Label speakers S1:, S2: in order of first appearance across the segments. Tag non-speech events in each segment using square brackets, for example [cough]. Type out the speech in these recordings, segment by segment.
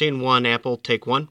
S1: One, Apple, take one.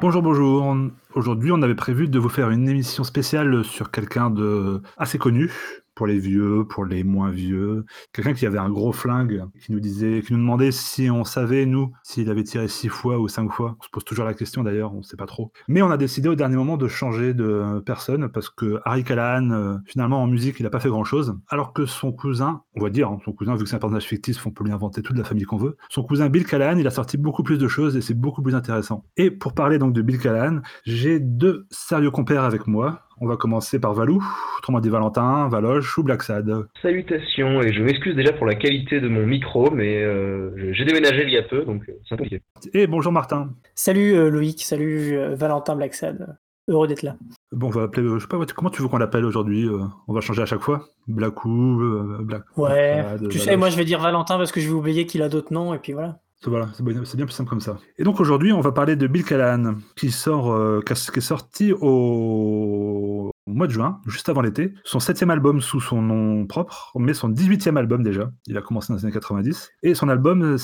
S2: Bonjour, bonjour. Aujourd'hui, on avait prévu de vous faire une émission spéciale sur quelqu'un de assez connu, pour les vieux, pour les moins vieux. Quelqu'un qui avait un gros flingue, qui nous disait, qui nous demandait si on savait, nous, s'il avait tiré six fois ou cinq fois. On se pose toujours la question d'ailleurs, on ne sait pas trop. Mais on a décidé au dernier moment de changer de personne parce que Harry Callahan, euh, finalement, en musique, il n'a pas fait grand chose. Alors que son cousin, on va dire, hein, son cousin, vu que c'est un personnage fictif, on peut lui inventer toute la famille qu'on veut. Son cousin Bill Callahan, il a sorti beaucoup plus de choses et c'est beaucoup plus intéressant. Et pour parler donc de Bill Callahan, j'ai deux sérieux compères avec moi. On va commencer par Valou, autrement dit Valentin, Valoche ou Blacksad.
S3: Salutations, et je m'excuse déjà pour la qualité de mon micro, mais euh, j'ai déménagé il y a peu, donc euh, c'est un peu compliqué.
S2: Et bonjour Martin.
S4: Salut euh, Loïc, salut Valentin Blacksad. Heureux d'être là.
S2: Bon, on va appeler, je sais pas, comment tu veux qu'on l'appelle aujourd'hui On va changer à chaque fois? Blackou, Black.
S4: Ouais, tu sais, moi je vais dire Valentin parce que je vais oublier qu'il a d'autres noms, et puis voilà.
S2: Voilà, c'est bien plus simple comme ça. Et donc aujourd'hui, on va parler de Bill Callahan, qui, sort, qui est sorti au au mois de juin, juste avant l'été, son septième album sous son nom propre, mais son 18e album déjà. Il a commencé dans les années 90. Et son album,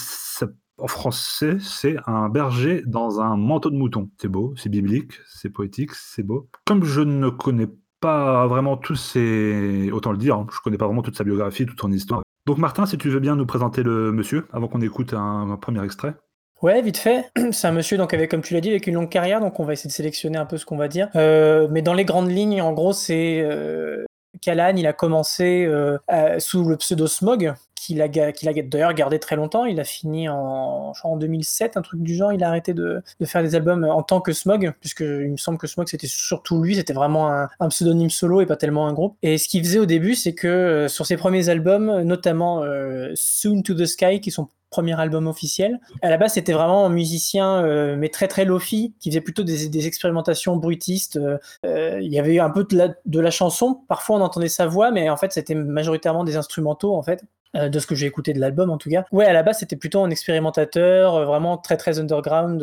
S2: en français, c'est un berger dans un manteau de mouton. C'est beau, c'est biblique, c'est poétique, c'est beau. Comme je ne connais pas vraiment tous ses... Autant le dire, hein, je connais pas vraiment toute sa biographie, toute son histoire. Donc Martin, si tu veux bien nous présenter le monsieur, avant qu'on écoute un premier extrait.
S4: Ouais, vite fait. [clears throat] C'est un monsieur donc avec, comme tu l'as dit, avec une longue carrière, donc on va essayer de sélectionner un peu ce qu'on va dire. Euh, mais dans les grandes lignes, en gros, c'est euh, Callahan, il a commencé euh, sous le pseudo Smog, qu'il a, d'ailleurs gardé très longtemps. Il a fini en, en 2007, un truc du genre. Il a arrêté de, de, faire des albums en tant que Smog, puisque il me semble que Smog c'était surtout lui, c'était vraiment un, pseudonyme solo et pas tellement un groupe. Et ce qu'il faisait au début, c'est que sur ses premiers albums, notamment Soon to the Sky, qui sont premier album officiel. À la base, c'était vraiment un musicien, euh, mais très très lofi, qui faisait plutôt des, expérimentations bruitistes. Euh, euh, il y avait un peu de la, de la, chanson. Parfois, on entendait sa voix, mais en fait, c'était majoritairement des instrumentaux, en fait. De ce que j'ai écouté de l'album en tout cas. Ouais, à la base c'était plutôt un expérimentateur, vraiment très très underground.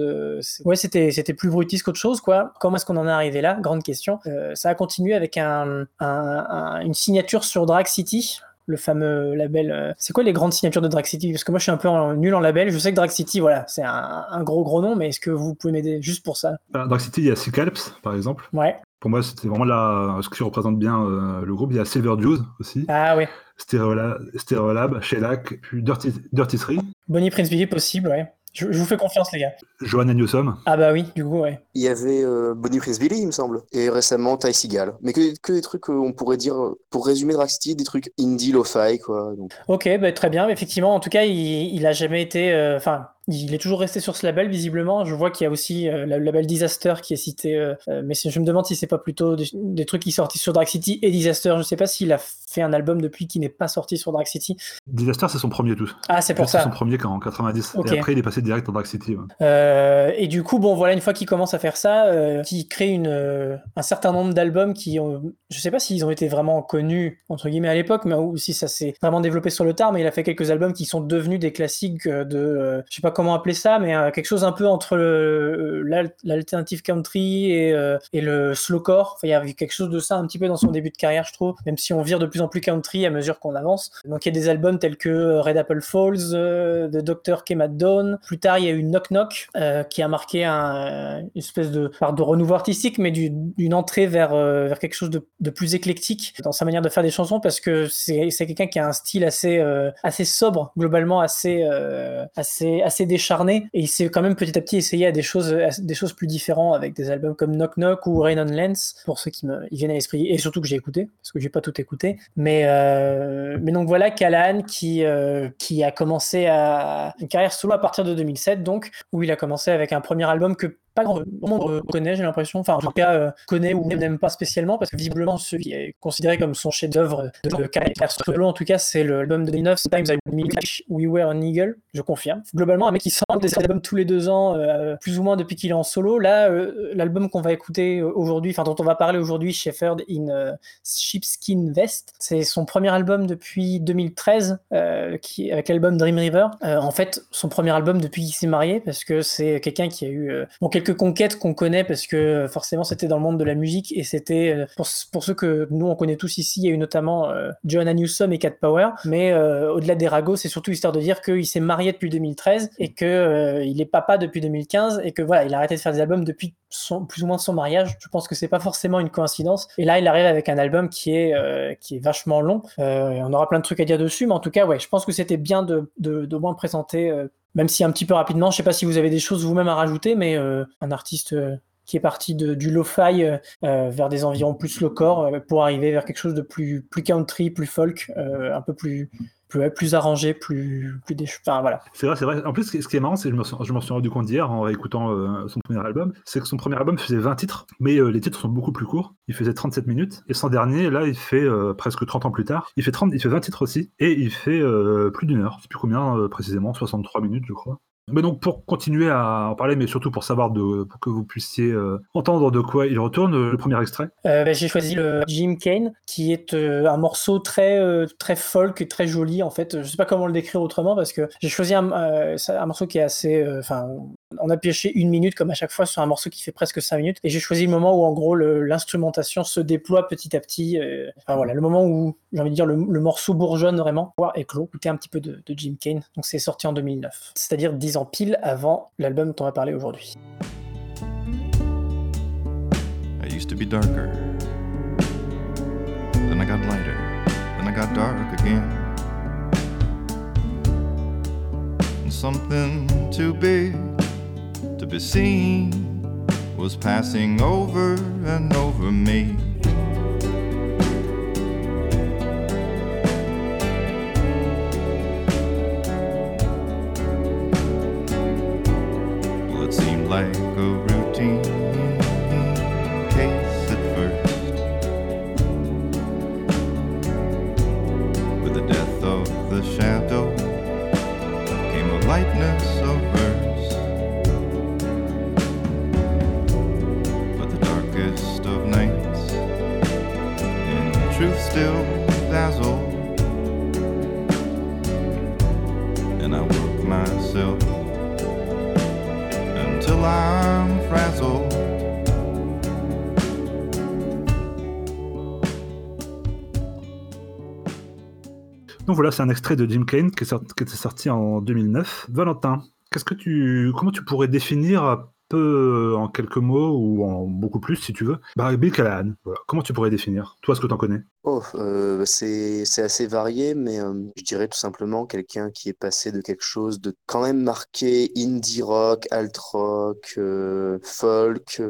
S4: ouais, c'était c'était plus brutiste qu'autre chose quoi. Comment est-ce qu'on en est arrivé là? Grande question. ça a continué avec un, un, une signature sur Drag City, le fameux label. Euh, c'est quoi les grandes signatures de Drag City? Parce que moi, je suis un peu nul en label. Je sais que Drag City, voilà, c'est un, gros gros nom, mais est-ce que vous pouvez m'aider juste pour ça?
S2: Bah, Drag City, il y a Cyclops, par exemple.
S4: Ouais.
S2: Pour moi, c'était vraiment la... ce qui représente bien euh, le groupe. Il y a Silver Dews aussi.
S4: Ah oui.
S2: Stereolab, Stereolab Shellac, puis Dirty, Dirty Three.
S4: Bonnie Prince Billy, possible, ouais. Je, vous fais confiance, les gars.
S2: Johanna Newsom.
S4: Ah bah oui, du coup, ouais.
S5: Il y avait euh, Bonnie Prince Billy, il me semble. Et récemment, Ty Seagal. Mais que, que des trucs, on pourrait dire, pour résumer Drag City, des trucs indie, lo-fi, quoi.
S4: Ok, bah, très bien. Effectivement, en tout cas, il, il a jamais été... Euh, enfin, il est toujours resté sur ce label, visiblement. Je vois qu'il y a aussi euh, le label Disaster qui est cité, euh, euh, mais je me demande si c'est pas plutôt des, trucs qui sont sortis sur Drag City et Disaster. Je sais pas s'il a fait un album depuis qui n'est pas sorti sur Drag City.
S2: Disaster, c'est son premier tout.
S4: Ah, c'est pour ça.
S2: C'est son premier en 90. Et après, il est passé direct en Drag City.
S4: et du coup, bon, voilà, une fois qu'il commence à faire ça, qu'il crée une, un certain nombre d'albums qui ont, je sais pas s'ils ont été vraiment connus, entre guillemets, à l'époque, mais ou si ça s'est vraiment développé sur le tard, mais il a fait quelques albums qui sont devenus des classiques de, je sais pas comment appeler ça, mais euh, quelque chose un peu entre l'alternative country et, euh, et, le slowcore. Enfin, il y avait quelque chose de ça un petit peu dans son début de carrière, je trouve, même si on vire de plus en plus country à mesure qu'on avance. Donc il y a des albums tels que Red Apple Falls, de Dr. Kemat Dawn. Plus tard, il y a eu Knock Knock, euh, qui a marqué un, une espèce de, renouveau artistique, mais d'une entrée vers, quelque chose de, de, plus éclectique dans sa manière de faire des chansons, parce que c'est quelqu'un qui a un style assez, assez sobre, globalement assez, assez, assez décharné et il s'est quand même petit à petit essayé à des choses, des choses plus différentes avec des albums comme Knock Knock ou Rain on Lens pour ceux qui me viennent à l'esprit et surtout que j'ai écouté parce que j'ai pas tout écouté. Mais, euh, mais donc voilà Callahan qui, euh, qui a commencé à une carrière solo à partir de 2007 donc où il a commencé avec un premier album que pas grand monde connaît, j'ai l'impression. Enfin, en tout cas, euh, connaît ou n'aime pas spécialement, parce que visiblement, celui qui est considéré comme son chef-d'œuvre de solo, en tout cas, c'est l'album de 2009, Sometimes I Wish We Were an Eagle, je confirme. Globalement, un mec qui sort des albums tous les deux ans, euh, plus ou moins depuis qu'il est en solo. Là, euh, l'album qu'on va écouter aujourd'hui, enfin, dont on va parler aujourd'hui, Shepherd in Sheepskin Vest, c'est son premier album depuis 2013, qui, avec l'album Dream River. en fait, son premier album depuis qu'il s'est marié, parce que c'est quelqu'un qui a eu bon, quelques conquêtes qu'on connaît, parce que forcément, c'était dans le monde de la musique et c'était euh, pour, pour, ceux que nous on connaît tous ici, il y a eu notamment euh, Joanna Newsom et Cat Power, mais euh, au-delà des ragots, c'est surtout histoire de dire qu'il s'est marié depuis 2013 et que il est papa depuis 2015 et que voilà, il a arrêté de faire des albums depuis plus ou moins son mariage. Je pense que c'est pas forcément une coïncidence. Et là, il arrive avec un album qui est qui est vachement long. on aura plein de trucs à dire dessus, mais en tout cas, ouais, je pense que c'était bien de, de, de moins présenter même si un petit peu rapidement, je sais pas si vous avez des choses vous-même à rajouter, mais un artiste qui est parti du lo-fi euh, euh, vers des environs plus low-core euh, pour arriver vers quelque chose de plus country, plus folk, un peu plus, plus, arrangé, plus, plus des... Enfin, voilà.
S2: C'est vrai, c'est vrai. En plus, ce qui est marrant, c'est que je m'en suis rendu compte hier en écoutant son premier album, c'est que son premier album faisait 20 titres, mais les titres sont beaucoup plus courts. Il faisait 37 minutes. Et son dernier, là, il fait presque 30 ans plus tard. Il fait, 30, il fait 20 titres aussi, et il fait plus d'une heure. Je sais plus combien précisément, 63 minutes, je crois. Mais donc pour continuer à en parler, mais surtout pour savoir de, pour que vous puissiez euh, entendre de quoi il retourne, euh, le premier extrait.
S4: Euh, bah, j'ai choisi le Jim Kane, qui est un morceau très très folk et très joli en fait. Je sais pas comment le décrire autrement parce que j'ai choisi un, un, morceau qui est assez, enfin, on a pioché une minute comme à chaque fois sur un morceau qui fait presque cinq minutes, et j'ai choisi le moment où en gros l'instrumentation se déploie petit à petit. enfin voilà, le moment où j'ai envie de dire le, morceau bourgeonne vraiment, voir éclos. Écoutez un petit peu de, Jim Kane. Donc c'est sorti en 2009, c'est-à-dire 10 en pile avant l'album dont on va parler aujourd'hui. I used to be darker. Then I got lighter. Then I got dark again. Something too big to be seen was passing over and over me.
S2: Voilà, c'est un extrait de Jim Kane qui, est sorti en 2009. Valentin, qu'est-ce que tu, comment tu pourrais définir un peu euh, en quelques mots ou en beaucoup plus si tu veux, bah, Bill Callahan Comment tu pourrais définir Toi, ce que tu en connais?
S5: Oh, euh, c'est assez varié, mais euh, je dirais tout simplement quelqu'un qui est passé de quelque chose de quand même marqué indie rock, alt rock, folk,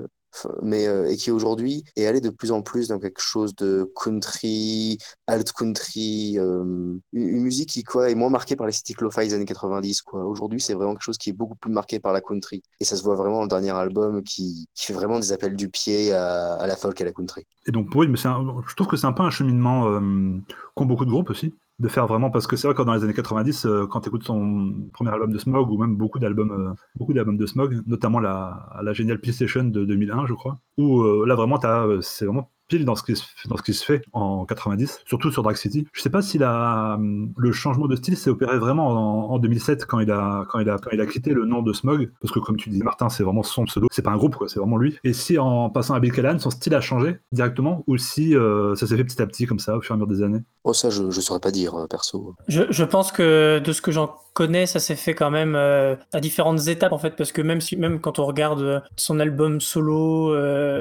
S5: mais euh, et qui aujourd'hui est allé de plus en plus dans quelque chose de country, alt country, euh, une, musique qui quoi est moins marquée par les lo-fi des années 90 quoi. Aujourd'hui, c'est vraiment quelque chose qui est beaucoup plus marqué par la country et ça se voit vraiment dans le dernier album qui, fait vraiment des appels du pied à, à la folk et à la country.
S2: Et donc oui, mais je trouve que c'est un peu un cheminement euh, qu'ont beaucoup de groupes aussi de faire vraiment parce que c'est vrai que dans les années 90 euh, quand tu écoutes son premier album de Smog ou même beaucoup d'albums euh, de Smog notamment la, la géniale PlayStation de 2001 je crois où euh, là vraiment c'est vraiment pile dans ce, qui se, dans ce qui se fait en 90, surtout sur Drag City. Je sais pas si la, le changement de style s'est opéré vraiment en, 2007 quand il, a, quand, il a, quand il a quitté le nom de Smog, parce que comme tu dis Martin, c'est vraiment son pseudo, c'est pas un groupe, c'est vraiment lui. Et si en passant à Bill Callahan, son style a changé directement, ou si euh, ça s'est fait petit à petit comme ça au fur et à mesure des années?
S5: Oh ça, je, je saurais pas dire, euh, perso.
S4: Je, je pense que de ce que j'en connais, ça s'est fait quand même euh, à différentes étapes en fait, parce que même si même quand on regarde son album solo,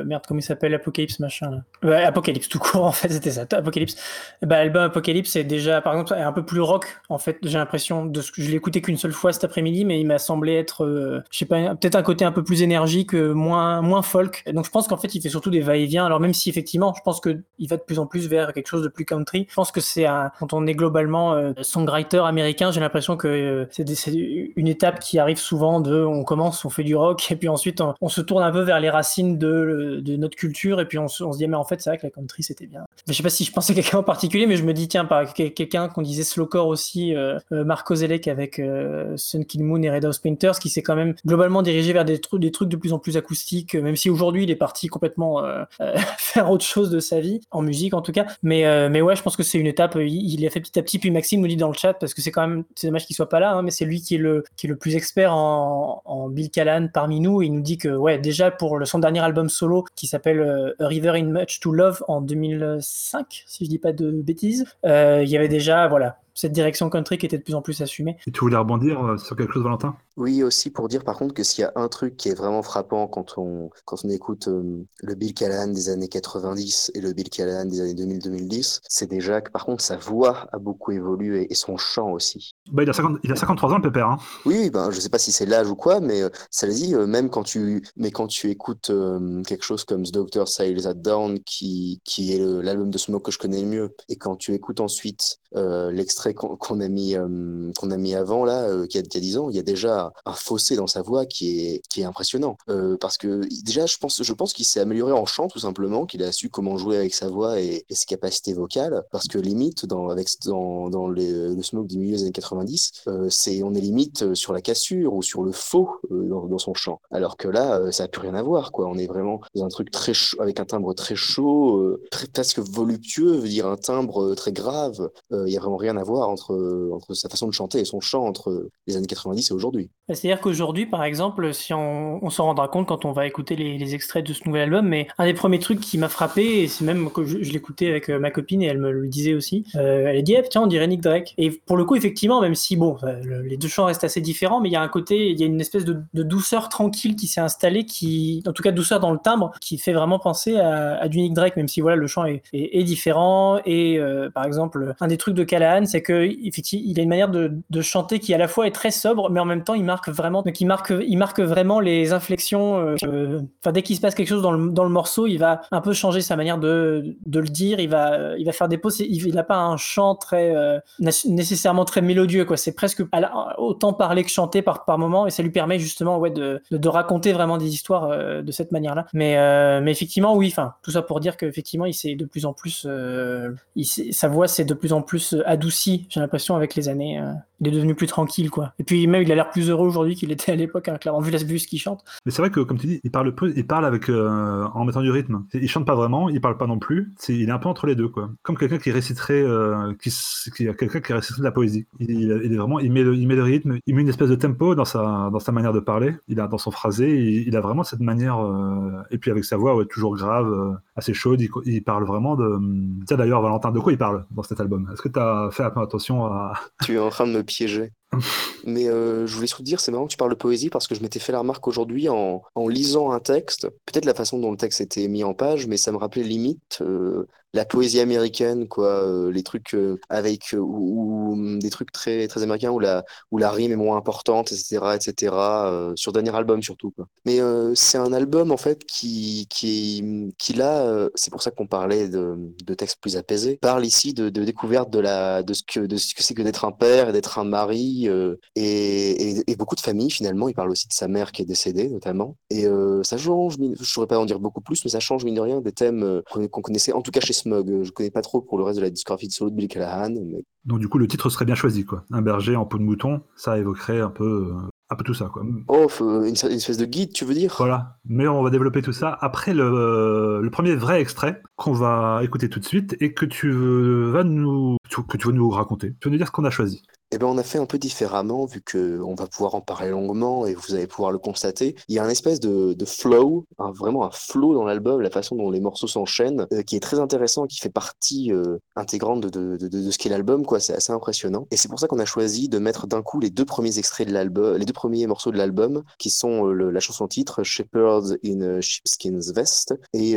S4: merde comment il s'appelle, Apocalypse machin là. Apocalypse tout court [laughs] en fait, c'était ça. Apocalypse. Bah, l'album Apocalypse est déjà, par exemple, un peu plus rock en fait. J'ai l'impression de ce que je l'ai écouté qu'une seule fois cet après-midi, mais il m'a semblé être, euh, je sais pas, peut-être un côté un peu plus énergique, euh, moins moins folk. Donc je pense qu'en fait il fait surtout des va-et-vient. Alors même si effectivement, je pense que il va de plus en plus vers quelque chose de plus country. Je pense que c'est quand on est globalement euh, songwriter américain, j'ai l'impression que c'est une étape qui arrive souvent de on commence, on fait du rock, et puis ensuite on, se tourne un peu vers les racines de, de notre culture, et puis on, se dit, mais en fait, c'est vrai que la country c'était bien. Je sais pas si je pensais quelqu'un en particulier, mais je me dis, tiens, par quelqu'un qu'on disait slowcore aussi, euh, euh, Marco Zelek avec euh, Sun Kill Moon et Red House Painters, qui s'est quand même globalement dirigé vers des, trucs, des trucs de plus en plus acoustiques, même si aujourd'hui il est parti complètement [laughs] faire autre chose de sa vie, en musique en tout cas. Mais, mais ouais, je pense que c'est une étape, il, il, a fait petit à petit, puis Maxime nous dit dans le chat, parce que c'est quand même, c'est dommage qu'il soit pas là, hein, mais c'est lui qui est le, qui est le plus expert en, en Bill Callan parmi nous, et il nous dit que, ouais, déjà pour le, son dernier album solo qui s'appelle A River in Much to Love en 2005, si je dis pas de bêtises, euh, il y avait déjà, voilà, cette direction country qui était de plus en plus assumée.
S2: Et tu voulais rebondir euh, sur quelque chose, Valentin?
S5: Oui, aussi pour dire par contre que s'il y a un truc qui est vraiment frappant quand on, quand on écoute euh, le Bill Callahan des années 90 et le Bill Callahan des années 2000-2010, c'est déjà que par contre sa voix a beaucoup évolué et son chant aussi.
S2: Bah, il, a 50, il a 53 ans le pépère. Hein.
S5: Oui, ben, je sais pas si c'est l'âge ou quoi, mais euh, ça le dit, même quand tu, mais quand tu écoutes quelque chose comme The Doctor Sails That Down, qui, qui est l'album de Smoke que je connais le mieux, et quand tu écoutes ensuite l'extrait qu'on a mis euh, qu'on a mis avant là, euh, qui, a, 10 ans, il y a déjà un fossé dans sa voix qui est qui est impressionnant. Euh, parce que déjà, je pense je pense qu'il s'est amélioré en chant tout simplement, qu'il a su comment jouer avec sa voix et, ses capacités vocales. Parce que limite dans avec dans, dans le smoke du milieu des années 90, c'est on est limite sur la cassure ou sur le faux dans, son chant. Alors que là, ça a plus rien à voir quoi. On est vraiment dans un truc très avec un timbre très chaud, presque voluptueux, veut dire un timbre très grave. Il y a vraiment rien à voir entre, sa façon de chanter et son chant entre les années 90 et aujourd'hui.
S4: C'est-à-dire qu'aujourd'hui, par exemple, si on, s'en rendra compte quand on va écouter les, extraits de ce nouvel album, mais un des premiers trucs qui m'a frappé, et c'est même que je, l'écoutais avec euh, ma copine et elle me le disait aussi, euh, elle a dit, eh, tiens, on dirait Nick Drake. Et pour le coup, effectivement, même si, bon, euh, les deux chants restent assez différents, mais il y a un côté, il y a une espèce de, douceur tranquille qui s'est installée, qui, en tout cas, douceur dans le timbre, qui fait vraiment penser à, à du Drake, même si, voilà, le chant est, différent. Et, par exemple, un des trucs de Callahan, c'est que effectivement, il a une manière de, chanter qui à la fois est très sobre, mais en même temps il marque vraiment, donc marque, il marque vraiment les inflexions. Euh, enfin, dès qu'il se passe quelque chose dans le, morceau, il va un peu changer sa manière de, le dire. Il va, il va faire des pauses. Il n'a pas un chant très euh, nécessairement très mélodieux, quoi. C'est presque autant parler que chanter par par moment, et ça lui permet justement, ouais, de, de, raconter vraiment des histoires euh, de cette manière-là. Mais, mais effectivement, oui. Enfin, tout ça pour dire qu'effectivement, il s'est de plus en plus, il sa voix s'est de plus en plus adoucie j'ai l'impression, avec les années. Euh, il est devenu plus tranquille, quoi. Et puis même, il a l'air plus heureux aujourd'hui qu'il était à l'époque, hein, clairement, vu, la, vue ce qu'il chante.
S2: Mais c'est vrai que, comme tu dis, il parle il parle avec, euh, en mettant du rythme. Il chante pas vraiment, il parle pas non plus. Il est un peu entre les deux, quoi. Comme quelqu'un qui réciterait, euh, qui, qui, quelqu'un qui réciterait de la poésie. Est vraiment, il met, le, il met le rythme, il met une espèce de tempo dans sa, dans sa manière de parler. Il a, dans son phrasé, il, a vraiment cette manière, et puis avec sa voix, toujours grave, assez chaude, il, parle vraiment de. Tiens d'ailleurs, Valentin, de quoi il parle dans cet album? Est-ce que tu as fait attention
S5: tu es en train de me piéger. Mais euh, je voulais surtout dire, c'est marrant que tu parles de poésie parce que je m'étais fait la remarque aujourd'hui en, lisant un texte, peut-être la façon dont le texte était mis en page, mais ça me rappelait limite euh, la poésie américaine, quoi, euh, les trucs avec ou, des trucs très très américains où la où la rime est moins importante, etc., etc. sur dernier album surtout. Mais c'est un album en fait qui qui qui là, c'est pour ça qu'on parlait de, de textes plus apaisés, parle ici de, de découverte de la de ce que de ce que c'est que d'être un père et d'être un mari euh, et, beaucoup de familles finalement. Il parle aussi de sa mère qui est décédée notamment. Et euh, ça change, je ne saurais pas en dire beaucoup plus, mais ça change mine de rien des thèmes euh, qu'on connaissait, en tout cas chez Smug. Je ne connais pas trop pour le reste de la discographie de solo de Bill Callahan.
S2: Donc du coup le titre serait bien choisi quoi. Un berger en peau de mouton, ça évoquerait un peu un peu tout ça, quoi.
S5: Oh, une, espèce de guide, tu veux dire?
S2: Voilà. Mais on va développer tout ça après le, premier vrai extrait qu'on va écouter tout de suite et que tu vas nous, que tu vas nous raconter. Tu vas nous dire ce qu'on a choisi.
S5: Eh ben, on a fait un peu différemment, vu qu'on va pouvoir en parler longuement et vous allez pouvoir le constater. Il y a un espèce de, flow, vraiment un flow dans l'album, la façon dont les morceaux s'enchaînent, euh, qui est très intéressant, qui fait partie euh, intégrante de, de, ce qu'est l'album, quoi. C'est assez impressionnant. Et c'est pour ça qu'on a choisi de mettre d'un coup les deux premiers extraits de l'album, les deux premiers morceaux de l'album, qui sont euh, la chanson titre In a Sheepskin's Vest et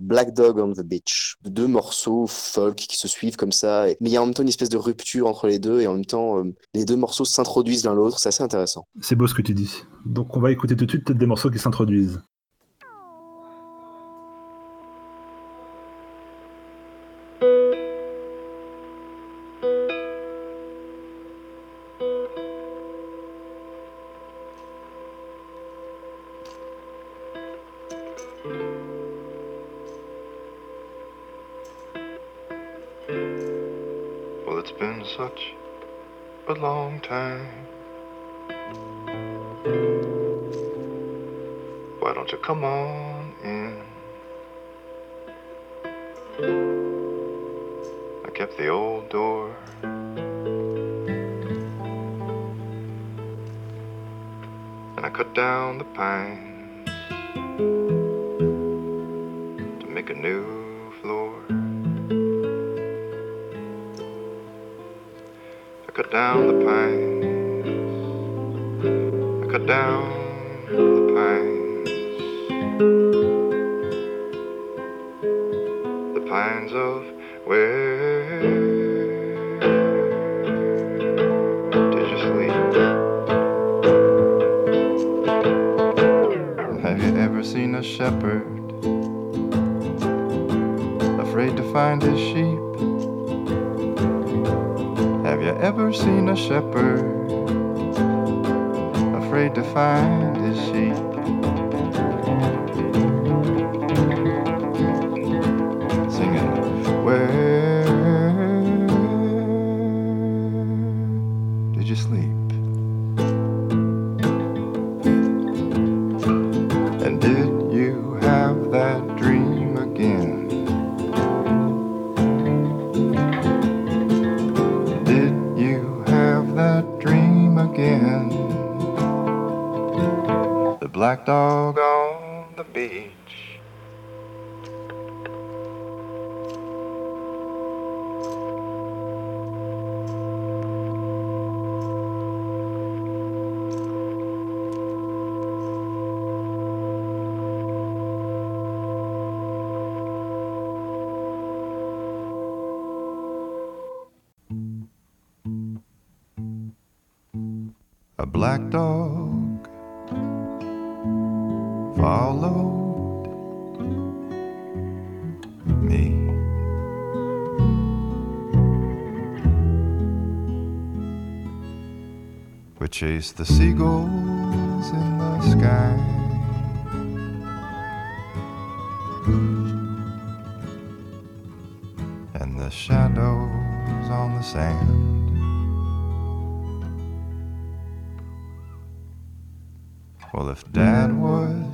S5: Black Dog on the Beach. Deux morceaux folk qui se suivent comme ça. Mais il y a en même temps une espèce de rupture entre les deux et en même temps, euh, les deux morceaux s'introduisent l'un l'autre. C'est assez intéressant.
S2: C'est beau ce que tu dis. Donc on va écouter tout de suite peut-être des morceaux qui s'introduisent.
S1: A black dog followed me. We chased the seagulls in the sky. And the shadows on the sand. Well, if Dad was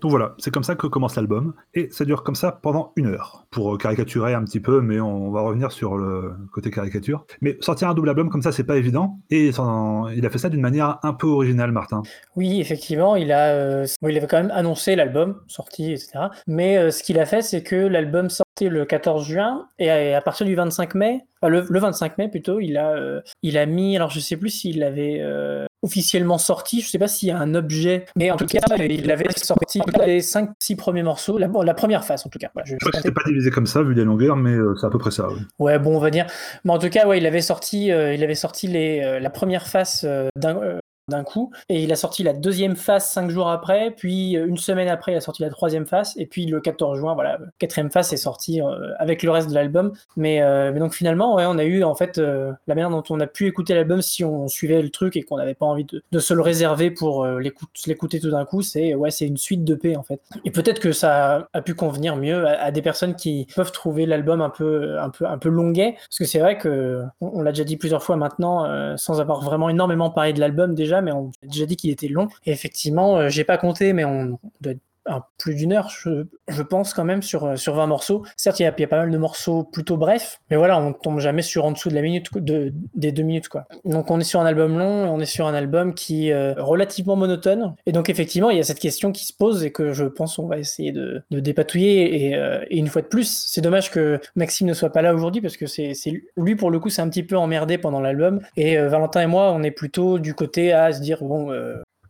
S2: Donc voilà, c'est comme ça que commence l'album, et ça dure comme ça pendant une heure, pour euh, caricaturer un petit peu, mais on va revenir sur le côté caricature. Mais sortir un double album comme ça, c'est pas évident, et il a fait ça d'une manière un peu originale, Martin.
S4: Oui, effectivement, il a, euh, il avait quand même annoncé l'album sorti, etc. Mais euh, ce qu'il a fait, c'est que l'album sortait le 14 juin et à, partir du 25 mai, le, le 25 mai plutôt, il a, il a mis, alors je sais plus s'il avait, officiellement sorti. Je sais pas s'il y a un objet, mais en tout cas, il avait sorti les 5-6 premiers morceaux, la, la première phase en tout cas. Voilà,
S2: je crois que c'était pas divisé comme ça vu les longueurs, mais euh, c'est à peu près ça. Oui.
S4: Ouais, bon, on va dire. Mais en tout cas, ouais, il avait sorti, euh, il avait sorti les, euh, la première phase d'un d'un coup. Et il a sorti la deuxième phase cinq jours après, puis euh, une semaine après, il a sorti la troisième phase, et puis le 14 juin, voilà, quatrième phase est sortie euh, avec le reste de l'album. Mais, euh, mais, donc finalement, ouais, on a eu en fait la manière dont on a pu écouter l'album si on suivait le truc et qu'on n'avait pas envie de, de, se le réserver pour l'écouter tout d'un coup, c'est ouais, c'est une suite de paix en fait. Et peut-être que ça a pu convenir mieux à, des personnes qui peuvent trouver l'album un peu, un peu, un peu longuet, parce que c'est vrai que on, l'a déjà dit plusieurs fois maintenant, sans avoir vraiment énormément parlé de l'album déjà, mais on a déjà dit qu'il était long. Et effectivement, euh, j'ai pas compté, mais on doit être plus d'une heure, je, pense quand même, sur, sur 20 morceaux. Certes, il y, a, pas mal de morceaux plutôt brefs, mais voilà, on tombe jamais sur en dessous de la minute, de, des deux minutes, quoi. Donc on est sur un album long, on est sur un album qui est euh, relativement monotone. Et donc effectivement, il y a cette question qui se pose et que je pense on va essayer de, de dépatouiller. Euh, et, une fois de plus, c'est dommage que Maxime ne soit pas là aujourd'hui parce que c'est lui, pour le coup, c'est un petit peu emmerdé pendant l'album. Et euh, Valentin et moi, on est plutôt du côté à se dire, bon,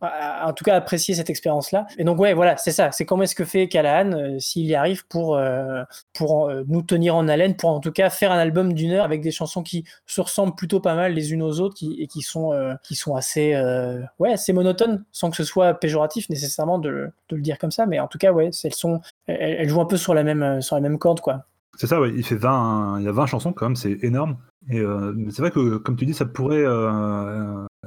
S4: en tout cas apprécier cette expérience-là. Et donc ouais, voilà, c'est ça. C'est comment est-ce que fait Callahan euh, s'il y arrive pour euh, pour euh, nous tenir en haleine, pour en tout cas faire un album d'une heure avec des chansons qui se ressemblent plutôt pas mal les unes aux autres qui, et qui sont qui sont assez ouais assez monotones, sans que ce soit péjoratif nécessairement de, de, le dire comme ça. Mais en tout cas ouais, elles sont elles, jouent un peu sur la même sur la même corde quoi.
S2: C'est ça, ouais. il fait 20, il y a 20 chansons quand même, c'est énorme. Et c'est vrai que, comme tu dis, ça pourrait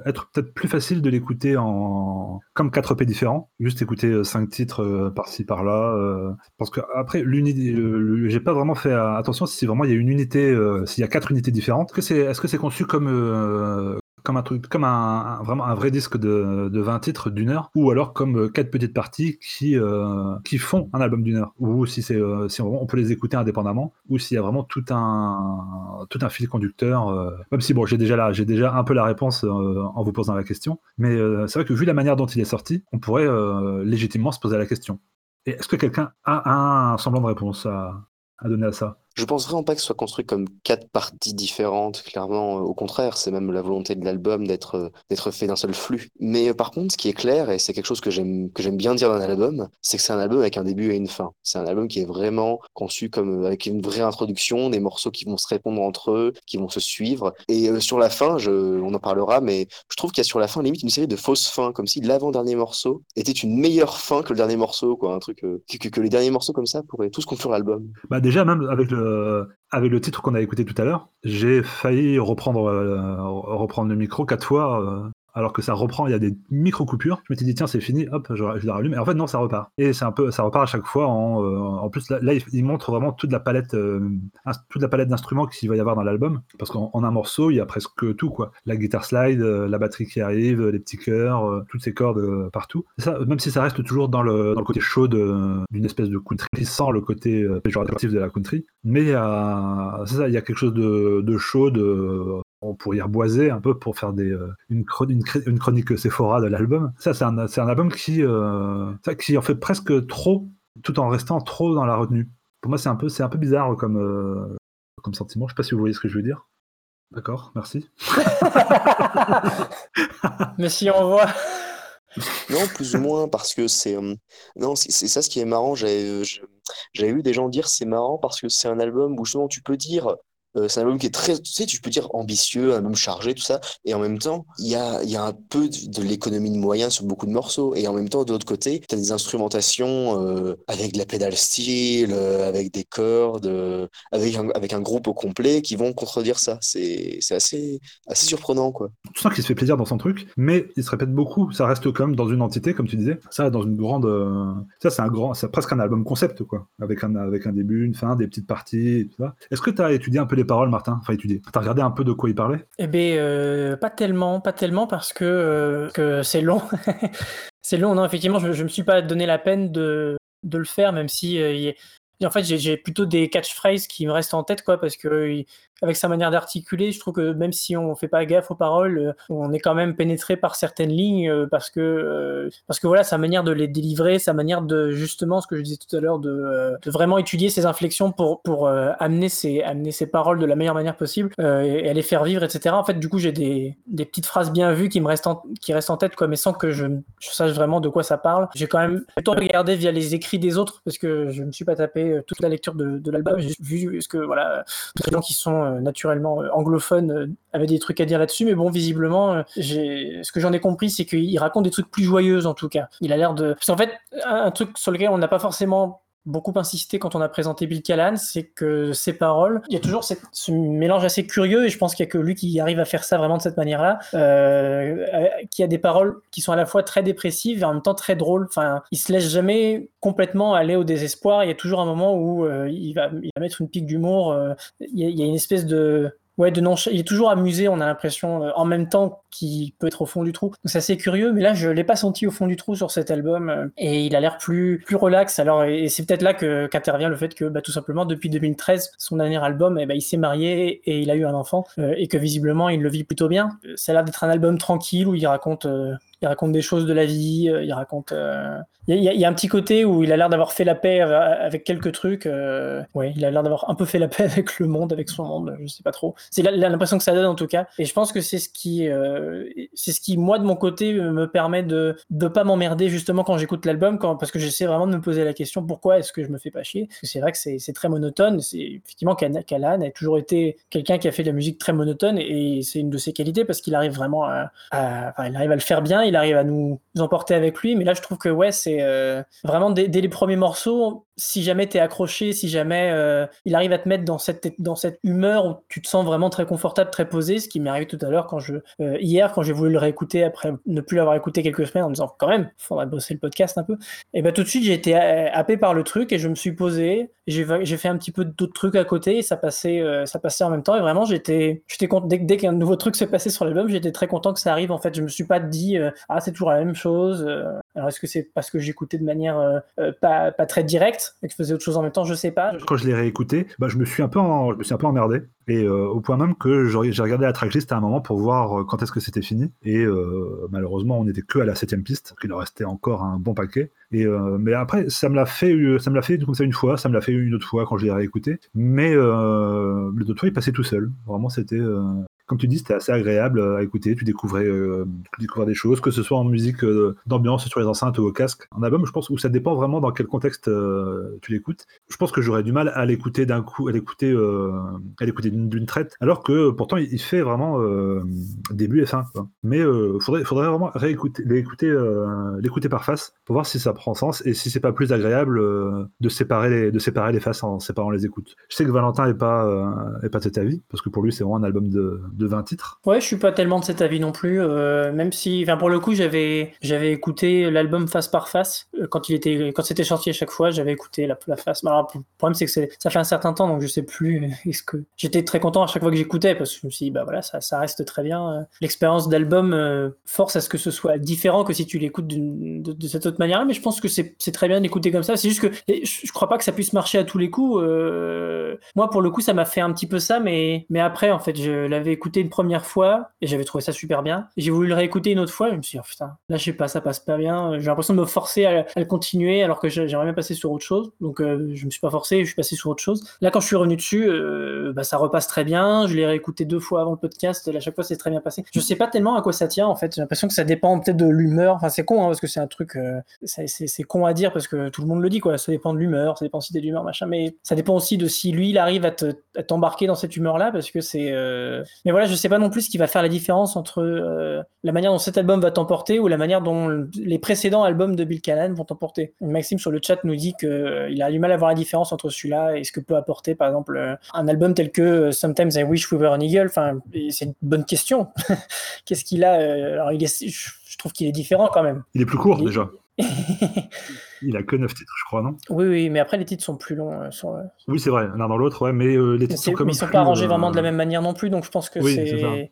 S2: être peut-être plus facile de l'écouter en comme 4 p différents, juste écouter 5 euh, titres euh, par-ci par-là. Euh, parce que après, l'unité, j'ai pas vraiment fait attention si vraiment il y a une unité, s'il y a quatre unités différentes. Est-ce que c'est conçu comme comme un truc, comme un, vraiment un vrai disque de, de 20 titres d'une heure, ou alors comme euh, quatre petites parties qui, euh, qui font un album d'une heure, ou si c'est, euh, si on, peut les écouter indépendamment, ou s'il y a vraiment tout un, tout un fil conducteur. même si bon, j'ai déjà là, j'ai déjà un peu la réponse en vous posant la question, mais c'est vrai que vu la manière dont il est sorti, on pourrait légitimement se poser la question. Et est-ce que quelqu'un a un semblant de réponse à, à donner à ça?
S5: Je pense vraiment pas que ce soit construit comme quatre parties différentes, clairement. Euh, au contraire, c'est même la volonté de l'album d'être euh, d'être fait d'un seul flux. Mais euh, par contre, ce qui est clair, et c'est quelque chose que j'aime que j'aime bien dire dans un album, c'est que c'est un album avec un début et une fin. C'est un album qui est vraiment conçu comme avec une vraie introduction, des morceaux qui vont se répondre entre eux, qui vont se suivre. Et sur la fin, je, on en parlera, mais je trouve qu'il y a sur la fin limite une série de fausses fins, comme si l'avant-dernier morceau était une meilleure fin que le dernier morceau, quoi. Un truc que, que, les derniers morceaux comme ça pourraient tous conclure l'album.
S2: Bah déjà même avec le euh, avec le titre qu'on a écouté tout à l'heure, j'ai failli reprendre, euh, reprendre le micro quatre fois euh, alors que ça reprend, il y a des micro-coupures. Je m'étais dit, tiens, c'est fini, hop, je, je, la rallume. Et en fait, non, ça repart. Et c'est un peu, ça repart à chaque fois. En, euh, plus, là, il, montre vraiment toute la palette, euh, toute la palette d'instruments qu'il va y avoir dans l'album. Parce qu'en un morceau, il y a presque tout, quoi. La guitare slide, euh, la batterie qui arrive, les petits chœurs, toutes ces cordes partout. ça, même si ça reste toujours dans le, dans le côté chaud d'une espèce de country sans le côté péjoratif de la country. Mais ça, il y a quelque chose de, de chaud, de pour y reboiser un peu pour faire des, euh, une, une, chronique Sephora de l'album. Ça, c'est un, un, album qui, euh, qui en fait presque trop, tout en restant trop dans la retenue. Pour moi, c'est un peu, c'est un peu bizarre comme, euh, comme sentiment. Je sais pas si vous voyez ce que je veux dire. D'accord, merci. [laughs]
S4: Mais si on voit.
S5: Non, plus ou moins, parce que c'est. non, c'est ça ce qui est marrant. J'avais eu des gens dire c'est marrant parce que c'est un album où justement tu peux dire euh, c'est un album qui est très, tu sais, tu peux dire ambitieux, un album chargé, tout ça. Et en même temps, il y a, y a un peu de, l'économie de moyens sur beaucoup de morceaux. Et en même temps, de l'autre côté, tu as des instrumentations euh, avec de la pédale style, euh, avec des cordes, avec, un, avec un groupe au complet qui vont contredire ça. C'est assez, assez surprenant, quoi.
S2: Tu sens qu'il se fait plaisir dans son truc, mais il se répète beaucoup. Ça reste même dans une entité, comme tu disais. Ça, dans une grande. Ça, c'est grand. Presque un album concept, quoi. Avec un, avec un début, une fin, des petites parties, tout ça. Est-ce que tu as étudié un peu les paroles, Martin Enfin, étudier. T'as regardé un peu de quoi il parlait?
S4: Eh bien, euh, pas tellement, pas tellement parce que, euh, c'est long. [laughs] c'est long, non, effectivement, je, je me suis pas donné la peine de, de le faire, même si euh, en fait, j'ai plutôt des catchphrases qui me restent en tête, quoi, parce que avec sa manière d'articuler, je trouve que même si on fait pas gaffe aux paroles, on est quand même pénétré par certaines lignes parce que parce que voilà sa manière de les délivrer, sa manière de justement ce que je disais tout à l'heure de, vraiment étudier ses inflexions pour pour amener ses amener ses paroles de la meilleure manière possible et, et les faire vivre, etc. En fait, du coup, j'ai des, des petites phrases bien vues qui me restent en, qui restent en tête, quoi, mais sans que je, sache vraiment de quoi ça parle. J'ai quand même plutôt regardé via les écrits des autres parce que je me suis pas tapé euh, toute la lecture de, de l'album. J'ai vu ce que voilà, les gens qui sont euh, naturellement euh, anglophones avaient des trucs à dire là-dessus, mais bon, visiblement, ce que j'en ai compris, c'est qu'il raconte des trucs plus joyeux en tout cas. Il a l'air de. Parce qu'en fait, un truc sur lequel on n'a pas forcément beaucoup insisté quand on a présenté Bill Callan, c'est que ses paroles, il y a toujours ce mélange assez curieux, et je pense qu'il n'y a que lui qui arrive à faire ça vraiment de cette manière-là, euh, qui a des paroles qui sont à la fois très dépressives et en même temps très drôles. Enfin, il se laisse jamais complètement aller au désespoir. Il y a toujours un moment où euh, il, va, mettre une pique d'humour. Euh, il, y a une espèce de Ouais, de non, il est toujours amusé, on a l'impression, euh, en même temps qu'il peut être au fond du trou. Donc c'est assez curieux, mais là je l'ai pas senti au fond du trou sur cet album, euh, et il a l'air plus plus relax. Alors et c'est peut-être là que qu'intervient le fait que bah, tout simplement depuis 2013, son dernier album, eh ben, il s'est marié et il a eu un enfant, euh, et que visiblement il le vit plutôt bien. Ça a l'air d'être un album tranquille où il raconte il raconte des choses de la vie, il raconte. Euh... Il, y a, un petit côté où il a l'air d'avoir fait la paix avec quelques trucs. Euh... Il a l'air d'avoir un peu fait la paix [laughs] avec le monde, avec son monde. Je sais pas trop. C'est l'impression que ça donne en tout cas. Et je pense que c'est ce qui, euh... c'est ce qui moi de mon côté me permet de de pas m'emmerder justement quand j'écoute l'album, parce que j'essaie vraiment de me poser la question pourquoi est-ce que je me fais pas chier? Parce que c'est vrai que c'est très monotone. C'est effectivement Kalan a toujours été quelqu'un qui a fait de la musique très monotone et c'est une de ses qualités parce qu'il arrive vraiment à, il arrive à le faire bien. Arrive à nous emporter avec lui. Mais là, je trouve que ouais, c'est euh, vraiment dès, les premiers morceaux, si jamais tu es accroché, si jamais euh, il arrive à te mettre dans cette, dans cette humeur où tu te sens vraiment très confortable, très posé, ce qui m'est arrivé tout à l'heure quand je euh, hier quand j'ai voulu le réécouter après ne plus l'avoir écouté quelques semaines en me disant quand même, faudrait bosser le podcast un peu. Et ben tout de suite j'ai été happé par le truc et je me suis posé, j'ai fait un petit peu d'autres trucs à côté et ça passait ça passait en même temps et vraiment j'étais j'étais dès, dès qu'un nouveau truc se passait sur l'album, j'étais très content que ça arrive en fait, je me suis pas dit ah c'est toujours la même chose. Euh, alors est-ce que c'est parce que j'écoutais de manière pas, pas très directe et que je faisais autre chose en même temps, je sais pas.
S2: Quand je l'ai réécouté, bah, je me suis un peu je suis un peu emmerdé. Et euh, au point même que j'ai regardé la tracklist à un moment pour voir euh, quand est-ce que c'était fini. Et euh, malheureusement on n'était que à la septième piste donc il en restait encore un bon paquet. Et mais après ça me l'a fait ça me l'a fait une fois ça me l'a fait une autre fois quand je l'ai réécouté. Mais le d'autres fois il passait tout seul. Vraiment c'était comme tu dis, c'était assez agréable à écouter. Tu découvrais, euh, découvrais des choses, que ce soit en musique euh, d'ambiance sur les enceintes ou au casque. Un album, je pense, où ça dépend vraiment dans quel contexte euh, tu l'écoutes. Je pense que j'aurais du mal à l'écouter d'un coup, à l'écouter, à l'écouter d'une traite, alors que pourtant il, fait vraiment début et fin. Mais euh, faudrait, faudrait vraiment réécouter, l'écouter, l'écouter par face pour voir si ça prend sens et si c'est pas plus agréable de séparer les, de séparer les faces en séparant les écoutes. Je sais que Valentin est pas, est pas de cet avis parce que pour lui c'est vraiment un album de de 20 titres.
S4: Ouais, je suis pas tellement de cet avis non plus. Euh, même si, pour le coup, j'avais j'avais écouté l'album face par face euh, quand il était quand c'était sorti à chaque fois. J'avais écouté la, face. Le problème c'est que ça fait un certain temps, donc je sais plus. Est-ce que j'étais très content à chaque fois que j'écoutais parce que je me suis dit, bah voilà, ça, ça reste très bien. L'expérience d'album euh, force à ce que ce soit différent que si tu l'écoutes de, de, cette autre manière-là. Mais je pense que c'est très bien d'écouter comme ça. C'est juste que je, je, crois pas que ça puisse marcher à tous les coups. Euh, moi, pour le coup, ça m'a fait un petit peu ça, mais mais après, en fait, je l'avais écouté une première fois et j'avais trouvé ça super bien. J'ai voulu le réécouter une autre fois je me suis dit, oh, putain, là, je sais pas, ça passe pas bien. J'ai l'impression de me forcer à, le continuer alors que j'aimerais bien passer sur autre chose. Donc, euh, je me suis pas forcé, je suis passé sur autre chose. Là, quand je suis revenu dessus, euh, bah, ça repasse très bien. Je l'ai réécouté deux fois avant le podcast. À chaque fois, c'est très bien passé. Je sais pas tellement à quoi ça tient, en fait. J'ai l'impression que ça dépend peut-être de l'humeur. Enfin, c'est con, hein, parce que c'est un truc, euh, c'est con à dire parce que tout le monde le dit, quoi. Ça dépend de l'humeur, ça dépend si t'es d'humeur, machin. Mais ça dépend aussi de si lui, il arrive à t'embarquer dans cette humeur-là parce que c'est. Mais voilà, je sais pas non plus ce qui va faire la différence entre euh, la manière dont cet album va t'emporter ou la manière dont les précédents albums de Bill Callan vont t'emporter. Maxime sur le chat nous dit qu'il euh, a du mal à voir la différence entre celui-là et ce que peut apporter par exemple euh, un album tel que Sometimes I Wish We Were an Eagle. Enfin, c'est une bonne question. [laughs] Qu'est-ce qu'il a Alors, il est, je trouve qu'il est différent quand même.
S2: Il est plus court il... déjà. [laughs] il a que 9 titres, je crois, non?
S4: Oui, oui, mais après les titres sont plus longs. Euh, sur,
S2: Oui, c'est vrai, l'un dans l'autre, ouais, mais euh, les titres sont comme.
S4: Ils sont pas arrangés vraiment de la même manière non plus, donc je pense que
S2: oui,
S4: c'est.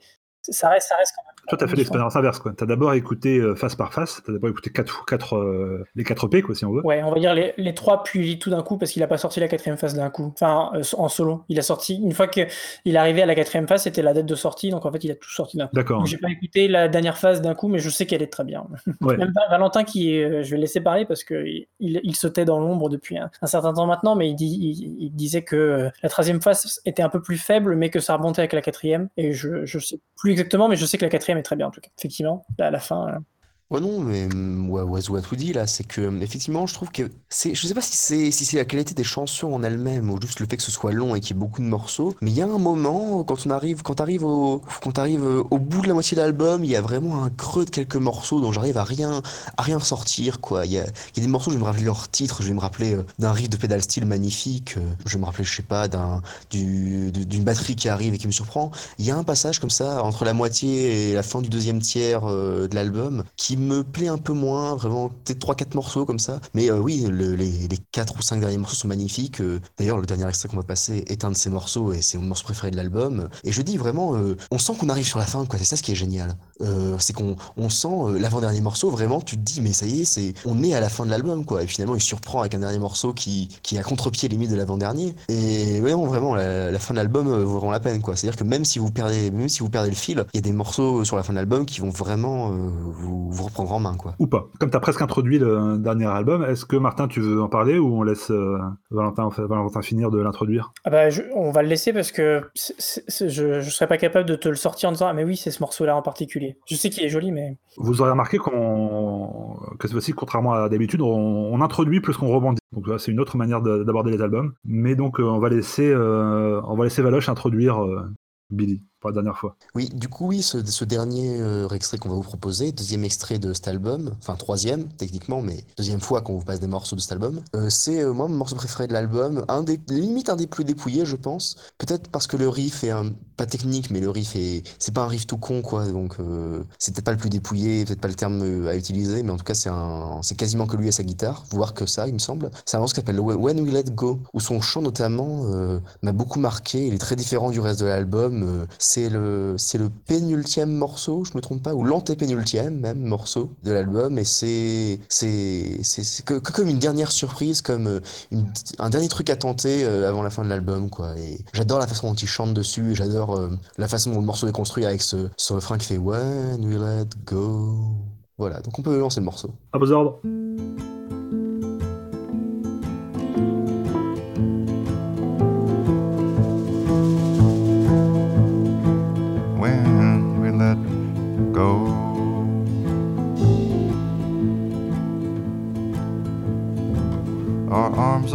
S4: ça reste, ça reste quand même.
S2: Toi, tu as fait l'expérience inverse. Tu as d'abord écouté euh, face par face, tu as d'abord écouté quatre, quatre, euh, les 4 P, quoi, si on veut.
S4: Ouais, on va dire les, les 3 puis tout d'un coup, parce qu'il a pas sorti la quatrième phase d'un coup. Enfin, euh, en solo. Il a sorti, une fois qu'il est arrivé à la quatrième phase, c'était la date de sortie, donc en fait, il a tout sorti d'un coup.
S2: D'accord.
S4: J'ai pas écouté la dernière phase d'un coup, mais je sais qu'elle est très bien. [laughs]
S2: Ouais.
S4: Même Valentin, qui je vais le laisser parler parce qu'il il, il se tait dans l'ombre depuis un, un certain temps maintenant, mais il, dit, il, il disait que la troisième phase était un peu plus faible, mais que ça remontait avec la quatrième. Et je, je sais plus exactement, mais je sais que la quatrième est très bien en tout cas. Effectivement, à la fin. Euh,
S5: Ouais, non, mais mm, ouais, ouais, what we dit là, c'est que mm, effectivement, je trouve que c'est, je sais pas si c'est si c'est la qualité des chansons en elles-mêmes ou juste le fait que ce soit long et qu'il y ait beaucoup de morceaux, mais il y a un moment quand on arrive, quand t'arrives au, quand t'arrives au bout de la moitié de l'album, il y a vraiment un creux de quelques morceaux dont j'arrive à rien, à rien ressortir quoi. Il y a, y a des morceaux, je vais me rappeler leur titre, je vais me rappeler euh, d'un riff de pédale style magnifique, euh, je vais me rappeler, je sais pas, d'un, du, d'une batterie qui arrive et qui me surprend. Il y a un passage comme ça entre la moitié et la fin du deuxième tiers euh, de l'album qui me plaît un peu moins, vraiment peut-être trois quatre morceaux comme ça. Mais euh, oui, le- les, les quatre ou cinq derniers morceaux sont magnifiques. Euh, D'ailleurs, le dernier extrait qu'on va passer est un de ces morceaux et c'est mon morceau préféré de l'album. Et je dis vraiment, euh, on sent qu'on arrive sur la fin, quoi. C'est ça ce qui est génial. C'est qu'on on sent l'avant-dernier morceau, vraiment, tu te dis, mais ça y est, c'est, on est à la fin de l'album, quoi. Et finalement, il surprend avec un dernier morceau qui, qui est à contre-pied limite de l'avant-dernier. Et ouais, non, vraiment, la, fin de l'album vaut vraiment la peine, quoi. C'est-à-dire que même si vous perdez, même si vous perdez le fil, il y a des morceaux sur la fin de l'album qui vont vraiment vous, vous reprendre en main, quoi.
S2: Ou pas. Comme tu as presque introduit le dernier album, est-ce que Martin, tu veux en parler ou on laisse euh, Valentin, Valentin finir de l'introduire?
S4: Ah bah, je- on va le laisser parce que je ne serais pas capable de te le sortir en disant Ah, mais oui, c'est ce morceau-là en particulier. Je sais qu'il est joli, mais.
S2: Vous aurez remarqué qu'on, que cette fois-ci, contrairement à d'habitude, on, on introduit plus qu'on rebondit. Donc c'est une autre manière de- d'aborder les albums. Mais donc, euh, on va laisser, euh, on va laisser Valoche introduire euh, Billy dernière fois.
S5: Oui, du coup, oui, ce, dernier euh, extrait qu'on va vous proposer, deuxième extrait de cet album, enfin troisième techniquement, mais deuxième fois qu'on vous passe des morceaux de cet album, euh, c'est euh, moi mon morceau préféré de l'album, un des limite un des plus dépouillés, je pense. Peut-être parce que le riff est un, pas technique, mais le riff est, c'est pas un riff tout con quoi, donc c'est peut-être pas le plus dépouillé, peut-être pas le terme à utiliser, mais en tout cas c'est un, c'est quasiment que lui et sa guitare, voire que ça, il me semble. C'est un morceau qui s'appelle When We Let Go, où son chant notamment m'a beaucoup marqué. Il est très différent du reste de l'album. C'est le, c'est le pénultième morceau, je me trompe pas, ou l'antépénultième même morceau de l'album, et c'est, c'est, c'est, comme une dernière surprise, comme euh, un dernier truc à tenter euh, avant la fin de l'album, quoi. Et j'adore la façon dont il chante dessus, j'adore euh, la façon dont le morceau est construit avec ce, ce refrain qui fait When we let go. Voilà, donc on peut lancer le morceau.
S2: À vos ordres.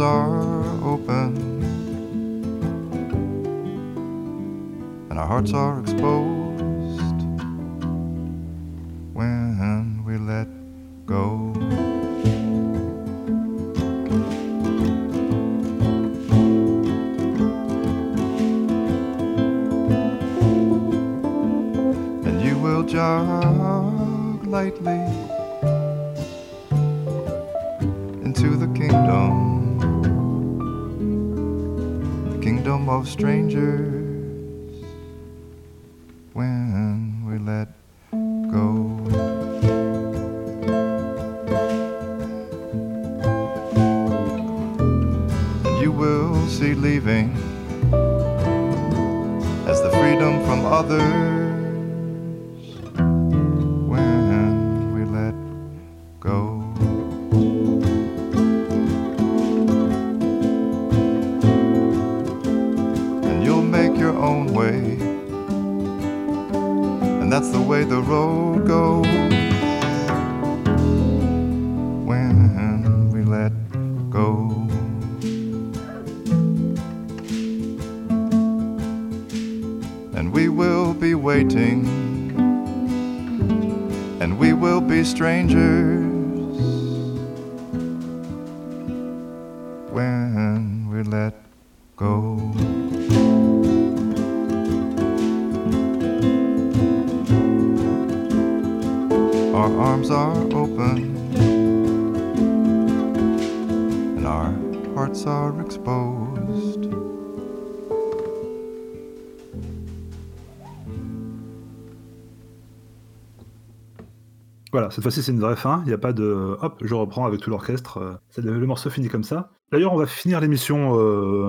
S1: Arms are open and our hearts are exposed when we let go. and you will jog lightly of strangers
S2: cette fois-ci c'est une vraie fin, il n'y a pas de hop, je reprends avec tout l'orchestre, euh, le morceau finit comme ça. D'ailleurs, on va finir l'émission euh,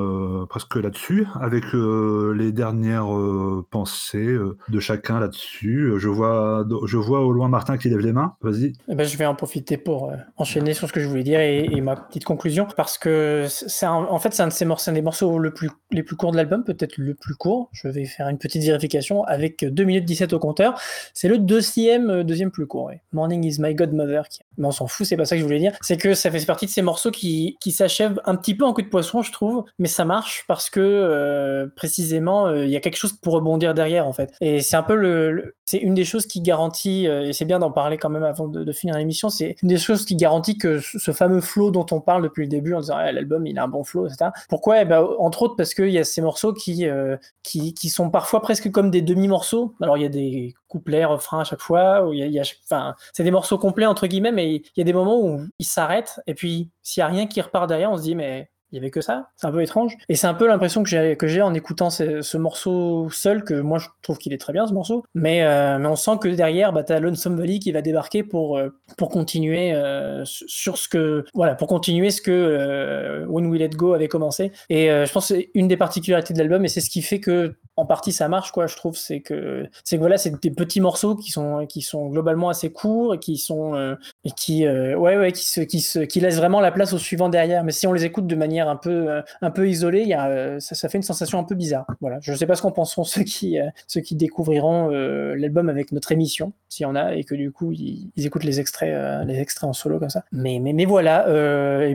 S2: presque là-dessus, avec euh, les dernières euh, pensées euh, de chacun là-dessus. Je vois, je vois au loin Martin qui lève les mains. Vas-y.
S4: Eh ben, je vais en profiter pour enchaîner sur ce que je voulais dire et, ma petite conclusion, parce que c'est en fait c'est un de ces morceaux, des morceaux le plus, les plus courts de l'album, peut-être le plus court. Je vais faire une petite vérification avec 2 minutes 17 au compteur. C'est le deuxième, deuxième plus court. Morning is my godmother. Mais on s'en fout, c'est pas ça que je voulais dire. C'est que ça fait partie de ces morceaux qui, qui s'achèvent un petit peu en coup de poisson, je trouve, mais ça marche parce que euh, précisément euh, il y a quelque chose pour rebondir derrière en fait. Et c'est un peu le, c'est une des choses qui garantit, euh, et c'est bien d'en parler quand même avant de, finir l'émission, c'est une des choses qui garantit que ce fameux flow dont on parle depuis le début en disant Ah, l'album il a un bon flow, etc. Pourquoi? Eh ben, Entre autres parce qu'il y a ces morceaux qui, qui, sont parfois presque comme des demi-morceaux. Alors il y a des couplets, refrains à chaque fois, où y y a enfin, c'est des morceaux complets entre guillemets, mais il y a des moments où ils s'arrêtent, et puis s'il n'y a rien qui repart derrière, on se dit mais il y avait que ça, c'est un peu étrange. Et c'est un peu l'impression que j'ai que j'ai en écoutant ce, ce morceau seul, que moi je trouve qu'il est très bien ce morceau. Mais, euh, mais on sent que derrière, bah, t'as Lonesome Valley qui va débarquer pour, euh, pour continuer euh, sur ce que voilà, pour continuer ce que euh, When We Let Go avait commencé. Et euh, je pense que c'est une des particularités de l'album, et c'est ce qui fait que en partie ça marche quoi je trouve. C'est que c'est que voilà c'est des petits morceaux qui sont qui sont globalement assez courts et qui sont euh, et qui euh, ouais ouais qui se qui se qui laissent vraiment la place au suivant derrière. Mais si on les écoute de manière un peu euh, un peu isolée il y a ça, ça fait une sensation un peu bizarre. Voilà. Je sais pas ce qu'en penseront ceux qui ceux qui découvriront l'album avec notre émission s'il y en a et que du coup ils, ils écoutent les extraits les extraits en solo comme ça. Mais mais mais voilà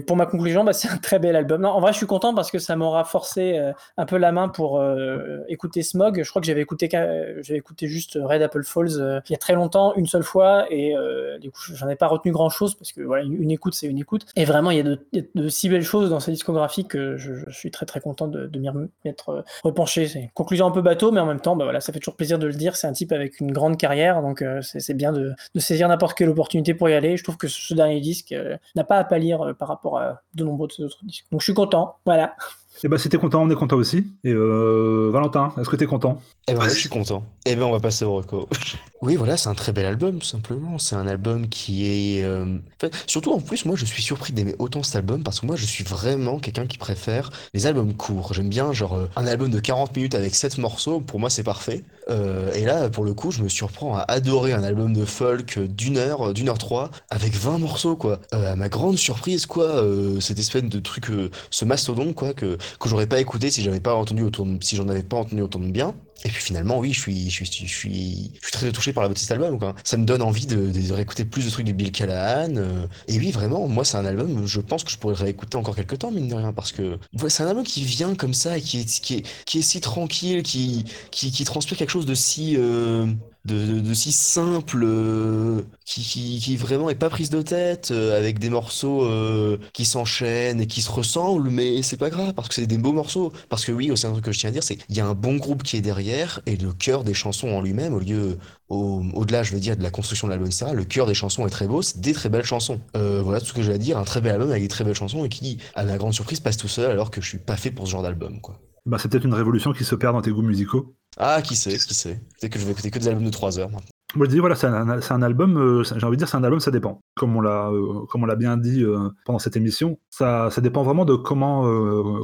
S4: pour ma conclusion bah, c'est un très bel album. En vrai je suis content parce que ça m'aura forcé un peu la main pour euh, Smog. Je crois que j'avais écouté, qu'à- j'avais écouté juste Red Apple Falls euh, il y a très longtemps, une seule fois, et euh, du coup, j'en ai pas retenu grand chose parce que voilà, une, écoute, c'est une écoute. Et vraiment, il y a de, si belles choses dans sa discographie que je, suis très très content de, m'y euh, repenché. C'est une conclusion un peu bateau, mais en même temps, bah voilà, ça fait toujours plaisir de le dire. C'est un type avec une grande carrière, donc euh, c'est bien de, de saisir n'importe quelle opportunité pour y aller. Je trouve que ce dernier disque euh, n'a pas à pâlir euh, par rapport à de nombreux autres disques. Donc je suis content, voilà.
S2: Eh ben, si t'es content, on est content aussi. Et euh, Valentin, est-ce que t'es content?
S5: Eh ben, je suis content. Eh ben, on va passer au reco. [laughs] Oui, voilà, c'est un très bel album, tout simplement. C'est un album qui est. euh, en fait, surtout en plus, moi, je suis surpris d'aimer autant cet album parce que moi, je suis vraiment quelqu'un qui préfère les albums courts. J'aime bien, genre, euh, un album de 40 minutes avec 7 morceaux. Pour moi, c'est parfait. Euh, et là, pour le coup, je me surprends à adorer un album de folk d'une heure, d'une heure trois, avec 20 morceaux, quoi. Euh, à ma grande surprise, quoi, euh, cette espèce de truc, euh, ce mastodon, quoi, que, que j'aurais pas écouté si j'avais pas entendu autour de- si j'en avais pas entendu autant de bien. Et puis finalement, oui, je suis, je suis, je suis, je suis très touché par la beauté de cet album. Ça me donne envie de, de réécouter plus de trucs de Bill Callahan. euh, et oui, vraiment, moi, c'est un album, je pense que je pourrais réécouter encore quelques temps, mine de rien, parce que c'est un album qui vient comme ça, et qui est, qui est, qui est si tranquille, qui, qui, qui transpire quelque chose de si, euh, de, si simple, euh, qui, qui, qui vraiment est pas prise de tête, euh, avec des morceaux euh, qui s'enchaînent et qui se ressemblent, mais c'est pas grave, parce que c'est des beaux morceaux. Parce que oui, c'est un truc que je tiens à dire, c'est qu'il y a un bon groupe qui est derrière, et le cœur des chansons en lui-même, au lieu, au, au-delà, je veux dire, de la construction de l'album, etc., le cœur des chansons est très beau, c'est des très belles chansons. Voilà tout ce que j'ai à dire, un très bel album avec des très belles chansons, et qui, à ma grande surprise, passe tout seul, alors que je suis pas fait pour ce genre d'album, quoi.
S2: bah, C'est peut-être une révolution qui se perd dans tes goûts musicaux.
S5: Ah, qui sait, qui sait. Peut-être que je vais écouter que des albums de 3 heures.
S2: Moi, je dis, voilà, c'est un, un album, euh, j'ai envie de dire, c'est un album, ça dépend. Comme on l'a, euh, bien dit euh, pendant cette émission, ça, ça dépend vraiment de comment,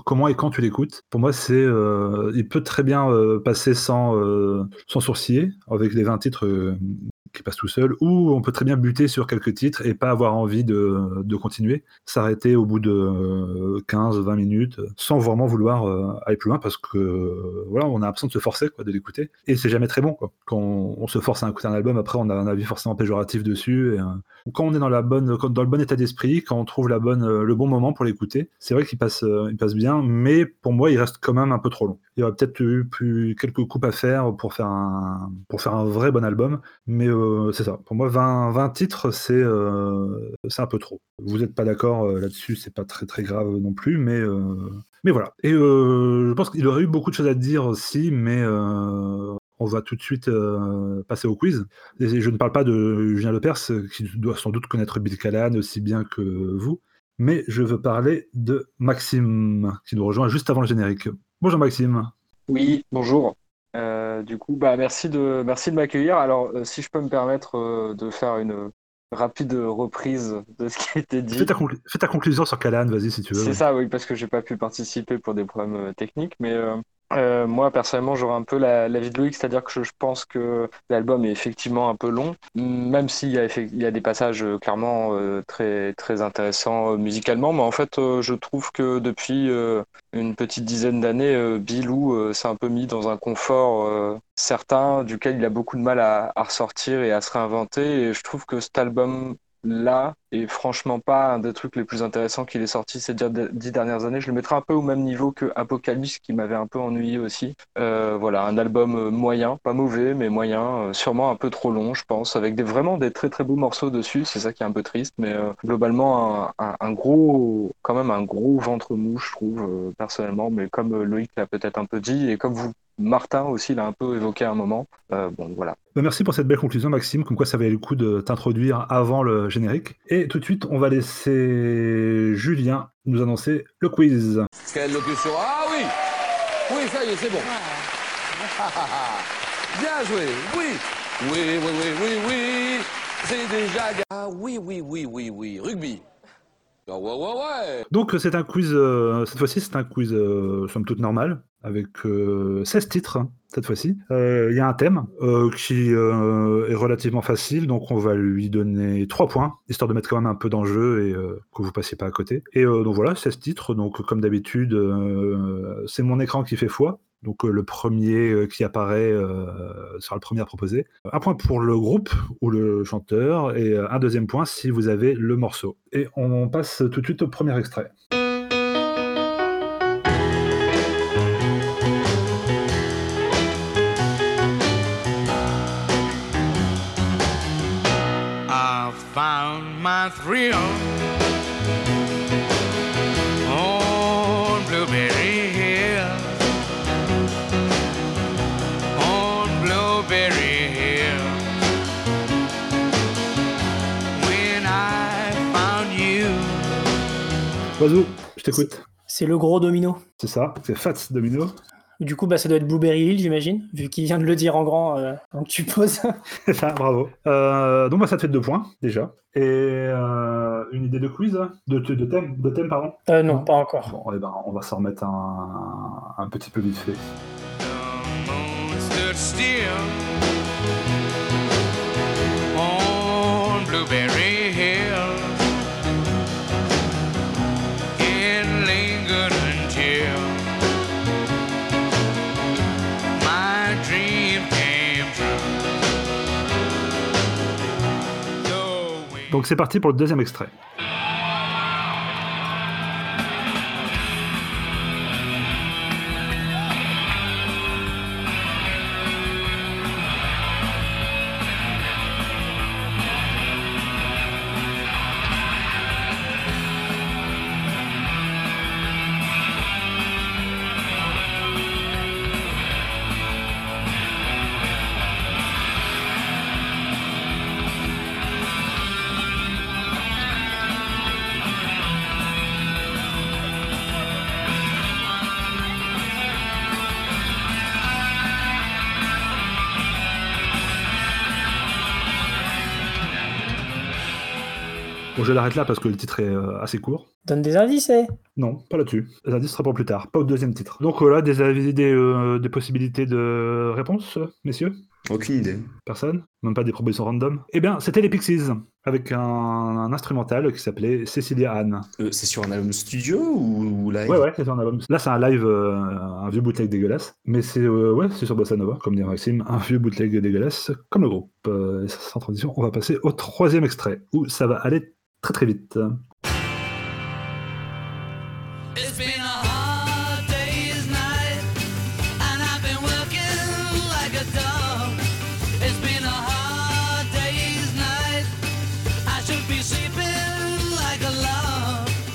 S2: comment et quand tu l'écoutes. Pour moi, c'est, il peut très bien passer sans, sans sourciller, avec les 20 titres qui passent tout seul, ou on peut très bien buter sur quelques titres et pas avoir envie de, de continuer, s'arrêter au bout de euh, 15, 20 minutes, sans vraiment vouloir euh, aller plus loin, parce que euh, voilà, on a l'impression de se forcer quoi, de l'écouter, et c'est jamais très bon. Quoi. Quand on, se force à écouter un album, après on a un avis forcément péjoratif dessus. Et, euh, quand on est dans, la bonne, dans le bon état d'esprit, quand on trouve la bonne, euh, le bon moment pour l'écouter, c'est vrai qu'il passe, euh, il passe bien, mais pour moi, il reste quand même un peu trop long. Il y aurait peut-être eu plus quelques coupes à faire pour faire un, pour faire un vrai bon album, mais euh, c'est ça. Pour moi, 20, 20 titres, c'est euh, un peu trop. Vous n'êtes pas d'accord euh, là-dessus, c'est pas très très grave non plus, mais euh, mais voilà. Et je pense qu'il aurait eu beaucoup de choses à dire aussi, mais on va tout de suite passer au quiz. Et je ne parle pas de Julien Lepers, qui doit sans doute connaître Bill Callahan aussi bien que vous, mais je veux parler de Maxime, qui nous rejoint juste avant le générique. Bonjour Maxime.
S6: Oui, bonjour. Euh, du coup, bah, merci de, merci de m'accueillir. Alors, euh, si je peux me permettre euh, de faire une, rapide reprise de ce qui a été dit.
S2: Fais ta, conclu- fais ta conclusion sur Callahan, vas-y si tu veux.
S6: C'est ça, oui, parce que j'ai pas pu participer pour des problèmes techniques, mais euh, moi personnellement j'aurais un peu la, l'avis de Loïc, c'est-à-dire que je, pense que l'album est effectivement un peu long, même s'il y a, des passages euh, clairement euh, très très intéressants musicalement, mais en fait je trouve que depuis une petite dizaine d'années, Bilou s'est un peu mis dans un confort certain duquel il a beaucoup de mal à ressortir et à se réinventer, et je trouve que cet album là est franchement pas un des trucs les plus intéressants qu'il ait sorti ces dix dernières années. Je le mettrais un peu au même niveau que Apocalypse qui m'avait un peu ennuyé aussi. Euh, voilà, un album euh, moyen, pas mauvais mais moyen, euh, sûrement un peu trop long je pense, avec vraiment des très très beaux morceaux dessus. C'est ça qui est un peu triste, mais globalement un, gros, quand même un gros ventre mou je trouve personnellement. Mais comme Loïc l'a peut-être un peu dit et comme vous Martin aussi l'a un peu évoqué à un moment. Euh, bon, voilà.
S2: Bah, merci pour cette belle conclusion, Maxime, comme quoi ça valait le coup de t'introduire avant le générique. Et tout de suite, on va laisser Julien nous annoncer le quiz.
S7: Quelle locution Ah oui Oui, ça y est, c'est bon. [laughs] Bien joué, oui Oui, oui, oui, oui, oui C'est déjà... ga- Ah oui, oui, oui, oui, oui, rugby Ah ouais, ouais, ouais
S2: Donc c'est un quiz, euh, cette fois-ci c'est un quiz euh, somme toute normal, avec euh, 16 titres hein, cette fois-ci. Euh, Il y a un thème euh, qui euh, est relativement facile, donc on va lui donner 3 points, histoire de mettre quand même un peu d'enjeu et euh, que vous passiez pas à côté. Et euh, donc voilà, 16 titres, donc comme d'habitude, euh, c'est mon écran qui fait foi. Donc euh, le premier euh, qui apparaît euh, sera le premier à proposer. Un point pour le groupe ou le chanteur et euh, un deuxième point si vous avez le morceau. Et on passe tout de suite au premier extrait.
S8: My thrill on Blueberry Hill. On Blueberry Hill. When I found you.
S2: Oiseau, je t'écoute.
S4: C'est le gros domino.
S2: C'est ça, c'est Fats Domino.
S4: Du coup, bah, ça doit être Blueberry Hill, j'imagine, vu qu'il vient de le dire en grand. euh, donc tu poses. [laughs]
S2: C'est ça, bravo. Euh, donc bah, ça te fait deux points déjà. Et euh, une idée de quiz de, de, de thème, de thème pardon?
S4: Euh, non, pas encore.
S2: Bon, eh ben, on va s'en remettre un, un petit peu vite fait.
S8: On Blueberry
S2: Donc c'est parti pour le deuxième extrait. Je l'arrête là parce que le titre est euh, assez court.
S4: Donne des indices, eh
S2: Non, pas là-dessus. Les indices sera pour plus tard, pas au deuxième titre. Donc voilà, des, avis- des, euh, des possibilités de réponse, messieurs?
S5: Aucune idée.
S2: Personne? Même pas des propositions random? Eh bien, c'était les Pixies, avec un, un instrumental qui s'appelait Cecilia Anne.
S5: Euh, c'est sur un album studio ou, ou live?
S2: Ouais, ouais, c'est un album. Là, c'est un live, euh, un vieux bootleg dégueulasse. Mais c'est euh, ouais, c'est sur Bossa Nova, comme dit Maxime, un vieux bootleg dégueulasse, comme le groupe. Euh, sans transition, on va passer au troisième extrait, où ça va aller très très vite.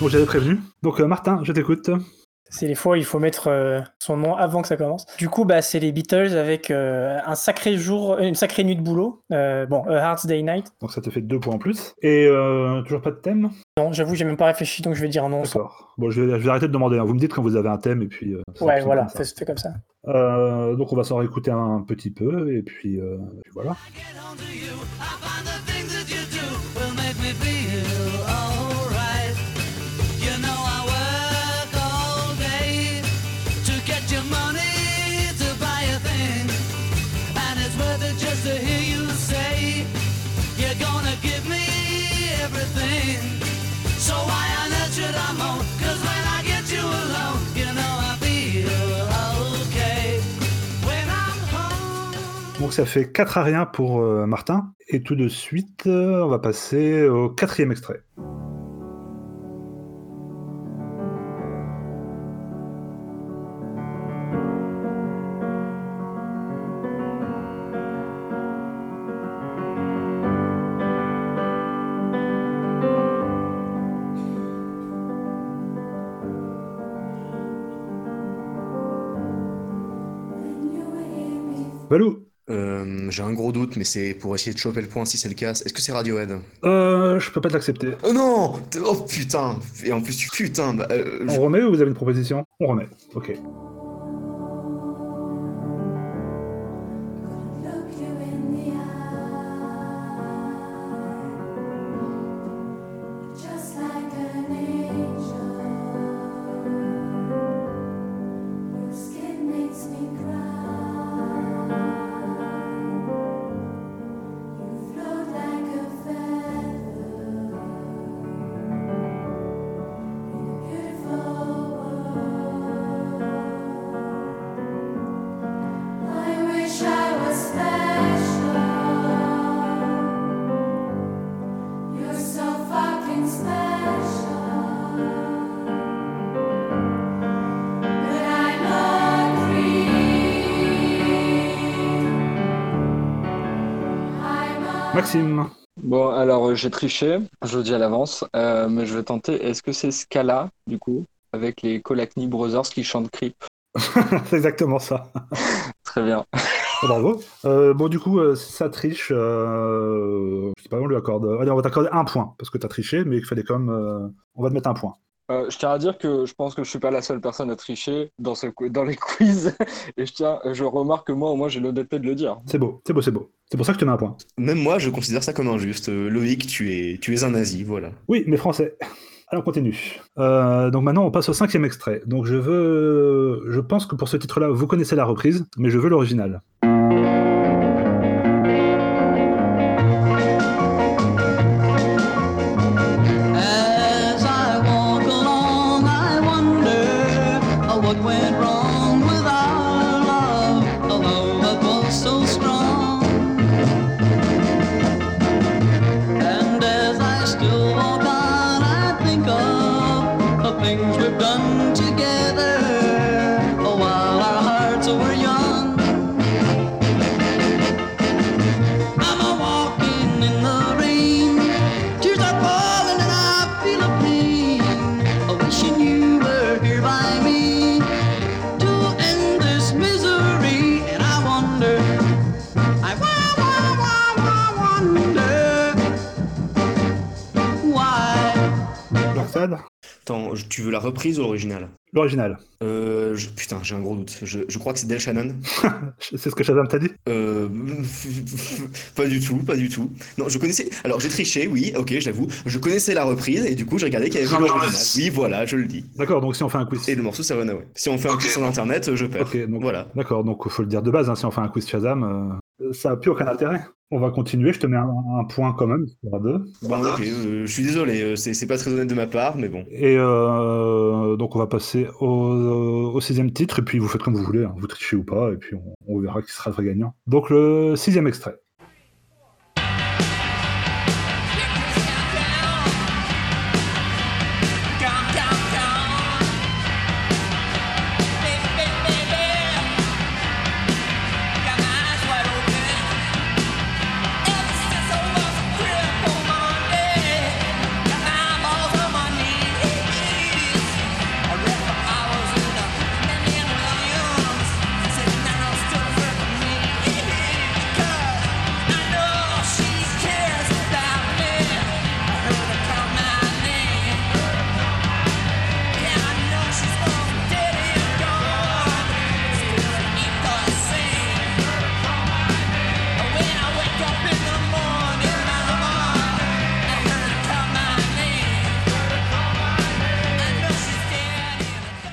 S2: Bon, j'avais prévenu. Donc, euh, Martin, je t'écoute.
S4: C'est les fois où il faut mettre euh, son nom avant que ça commence. Du coup, bah, c'est les Beatles avec euh, un sacré jour, une sacrée nuit de boulot. Euh, bon, A Hard Day Night.
S2: Donc, ça te fait deux points en plus. Et euh, toujours pas de thème?
S4: Non, j'avoue, j'ai même pas réfléchi, donc je vais dire non.
S2: D'accord. Bon, je vais, je vais arrêter de demander. hein. Vous me dites quand vous avez un thème, et puis. euh,
S4: Ouais, voilà,
S2: ça.
S4: fais, fais comme ça.
S2: Euh, donc, on va s'en réécouter un petit peu, et puis, euh, puis voilà.
S8: I
S2: ça fait 4 à rien pour euh, Martin. Et tout de suite, euh, on va passer au quatrième extrait.
S5: Euh, J'ai un gros doute, mais c'est pour essayer de choper le point si c'est le cas. Est-ce que c'est Radiohead?
S2: Euh, Je peux pas te l'accepter.
S5: Oh non Oh putain Et en plus, tu putain bah, euh,
S2: On remet ou vous avez une proposition? On remet. Ok.
S6: J'ai triché, je le dis à l'avance, euh, mais je vais tenter. Est-ce que c'est Scala, du coup, avec les Kolakny Brothers qui chantent Creep? [laughs]
S2: C'est exactement ça.
S6: Très bien.
S2: Bravo. Euh, bon, du coup, euh, ça triche. Euh... Je sais pas, on lui accorde. Allez, on va t'accorder un point parce que t'as triché, mais il fallait quand même. euh, On va te mettre un point.
S6: Euh, je tiens à dire que je pense que je suis pas la seule personne à tricher dans, ce, dans les [laughs] quiz. Et je tiens, je remarque que moi, au moins, j'ai l'honnêteté de le dire.
S2: C'est beau, c'est beau, c'est beau. C'est pour ça que je te mets un point.
S5: Même moi, je considère ça comme injuste. Euh, Loïc, tu es, tu es un nazi, voilà.
S2: Oui, mais français. Alors, on continue. Euh, donc maintenant, on passe au cinquième extrait. Donc je veux. Je pense que pour ce titre-là, vous connaissez la reprise, mais je veux l'original.
S5: Veux la reprise ou l'original
S2: L'original.
S5: euh, je- Putain, j'ai un gros doute. Je, je crois que c'est Del Shannon. [laughs]
S2: C'est ce que Shazam t'a dit
S5: Euh, [laughs] pas du tout, pas du tout. Non, je connaissais. Alors, j'ai triché, oui, ok, j'avoue. Je connaissais la reprise et du coup, j'ai regardé qu'il y avait l'original. Oui, voilà, je le dis.
S2: D'accord, donc si on fait un quiz.
S5: Et le morceau, c'est Runaway. Si on fait un quiz sur internet, je perds.
S2: Ok, donc,
S5: Voilà.
S2: D'accord, donc il faut le dire de base, hein, si on fait un quiz Shazam, euh, ça n'a plus aucun intérêt. On va continuer, je te mets un, un point quand même, aura deux.
S5: Bon, ok, euh, je suis désolé, euh, c'est pas très honnête de ma part, mais bon.
S2: Et euh, donc on va passer au, au sixième titre, et puis vous faites comme vous voulez, hein, vous trichez ou pas, et puis on, on verra qui sera le vrai gagnant. Donc le sixième extrait.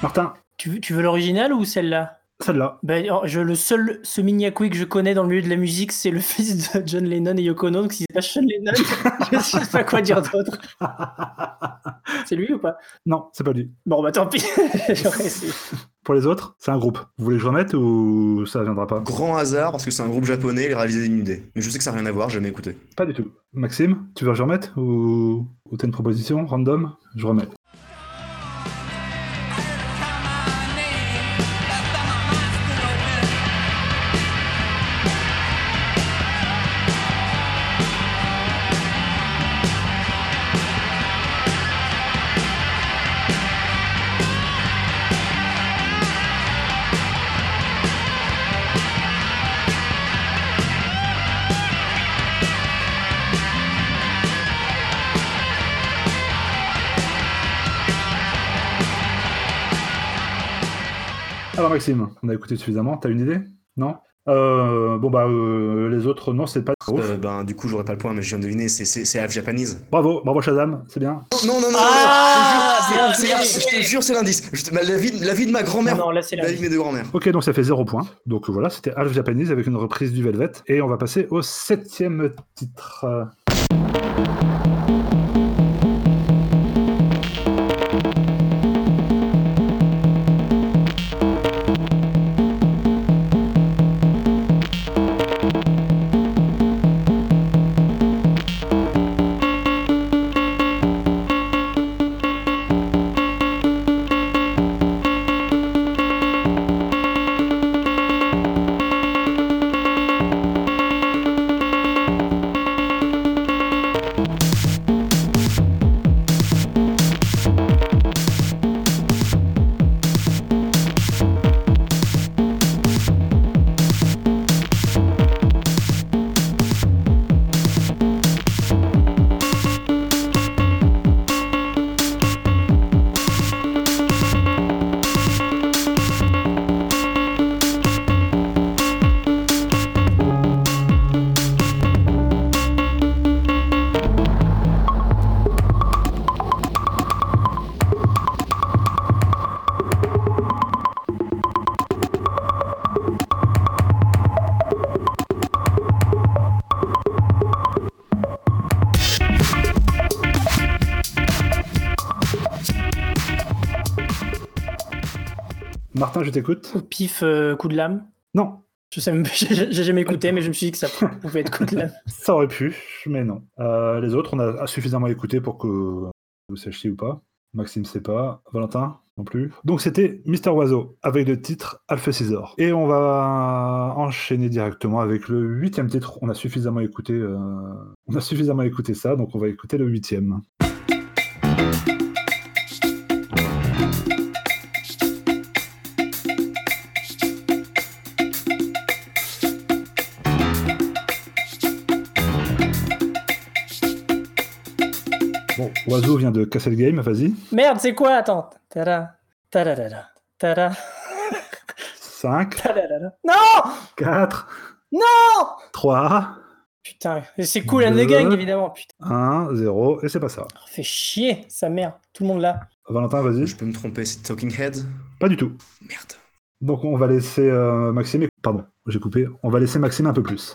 S2: Martin,
S4: Tu, veux- tu veux l'original ou celle-là?
S2: Celle-là.
S4: Ben, oh, je, le seul Semignakui que je connais dans le milieu de la musique, c'est le [laughs] fils de John Lennon et Yoko Ono. Donc si c'est pas Sean Lennon, [laughs] je sais pas quoi dire d'autre. [laughs] C'est lui ou pas?
S2: Non, c'est pas lui.
S4: Bon, bah tant pis. J'aurais essayé.
S2: Pour les autres, c'est un groupe. Vous voulez que je remette ou ça viendra pas?
S5: Grand hasard, parce que c'est un groupe japonais, il réalisé une idée. Mais je sais que ça n'a rien à voir, j'ai jamais écouté.
S2: Pas du tout. Maxime, tu veux que je remette ou, ou t'as une proposition random? Je remets. Maxime, on a écouté suffisamment. T'as une idée? Non? Euh, Bon bah euh, les autres, non, c'est pas.
S5: Euh, ben, du coup, j'aurais pas le point, mais je viens de deviner, c'est- half Japanese.
S2: Bravo, bravo Shazam, c'est bien.
S5: Non, non, non, non,
S4: Ah,
S5: je te jure, c'est l'indice. Te- La vie, la vie de ma grand-mère,
S4: Non, là c'est la
S5: la vie de mes deux grand-mères.
S2: Ok, donc ça fait 0 point. Donc voilà, c'était Half Japanese avec une reprise du Velvet. Et on va passer au septième titre. Martin, je t'écoute.
S4: Au pif, euh, coup de lame.
S2: Non,
S4: Je sais même, [laughs] j'ai jamais écouté, mais je me suis dit que ça [laughs] pouvait être coup de lame.
S2: ça aurait pu, mais non. Euh, les autres, on a suffisamment écouté pour que vous sachiez ou pas. Maxime sait pas, Valentin non plus. Donc c'était Mister Oiseau avec le titre Alpha Scissor. Et on va enchaîner directement avec le huitième titre. On a suffisamment écouté, euh, on a suffisamment écouté ça, donc on va écouter le huitième. Oiseau vient de casser le game, vas-y.
S4: Merde, c'est quoi? Attends. Tada. Tadadada. Tada.
S2: 5,
S4: Tadadada. Non
S2: 4,
S4: Non
S2: 3,
S4: Putain, c'est cool, and the
S2: Deux.
S4: gang, évidemment. Putain,
S2: 1, 0, et c'est pas ça.
S4: fait chier, sa mère. Tout le monde là.
S2: Valentin, vas-y.
S5: Je peux me tromper, c'est Talking Head
S2: Pas du tout.
S5: Merde.
S2: Donc on va laisser euh, Maxime. Pardon, j'ai coupé. On va laisser Maxime un peu plus.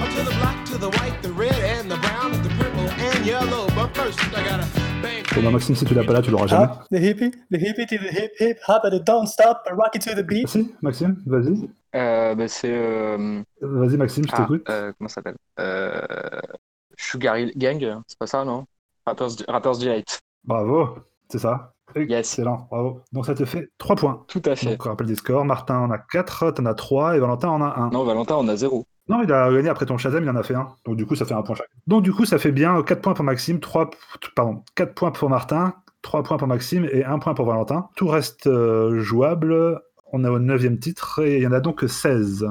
S7: To the black, to the white, the red, and the brown, and the purple and yellow. But first, I gotta bang.
S2: Bon bah Maxime, si tu l'as pas là, tu l'auras jamais.
S4: Hop, the hippie, the hippie to the hip hip hop, and the don't stop, and rock it to the beat.
S2: Si, Maxime, vas-y.
S6: Euh, bah, c'est. euh,
S2: Vas-y Maxime, je
S6: ah,
S2: t'écoute.
S6: euh, comment ça s'appelle? Euh, Sugar Gang, c'est pas ça, non? Rappers, Rappers Delight.
S2: Bravo, c'est ça. Excellent, bravo. Donc ça te fait 3 points.
S6: Tout à fait.
S2: Donc on rappelle des scores. Martin en a 4, t'en as 3 et Valentin en a 1.
S6: Non, Valentin, on a zéro.
S2: Non, il a gagné après ton Shazam, il en a fait un. Donc du coup, ça fait un point chaque. Donc du coup, ça fait bien 4 points pour Maxime, 3 pardon, 4 points pour Martin, 3 points pour Maxime et 1 point pour Valentin. Tout reste euh, jouable. On est au 9 titre et il y en a donc 16.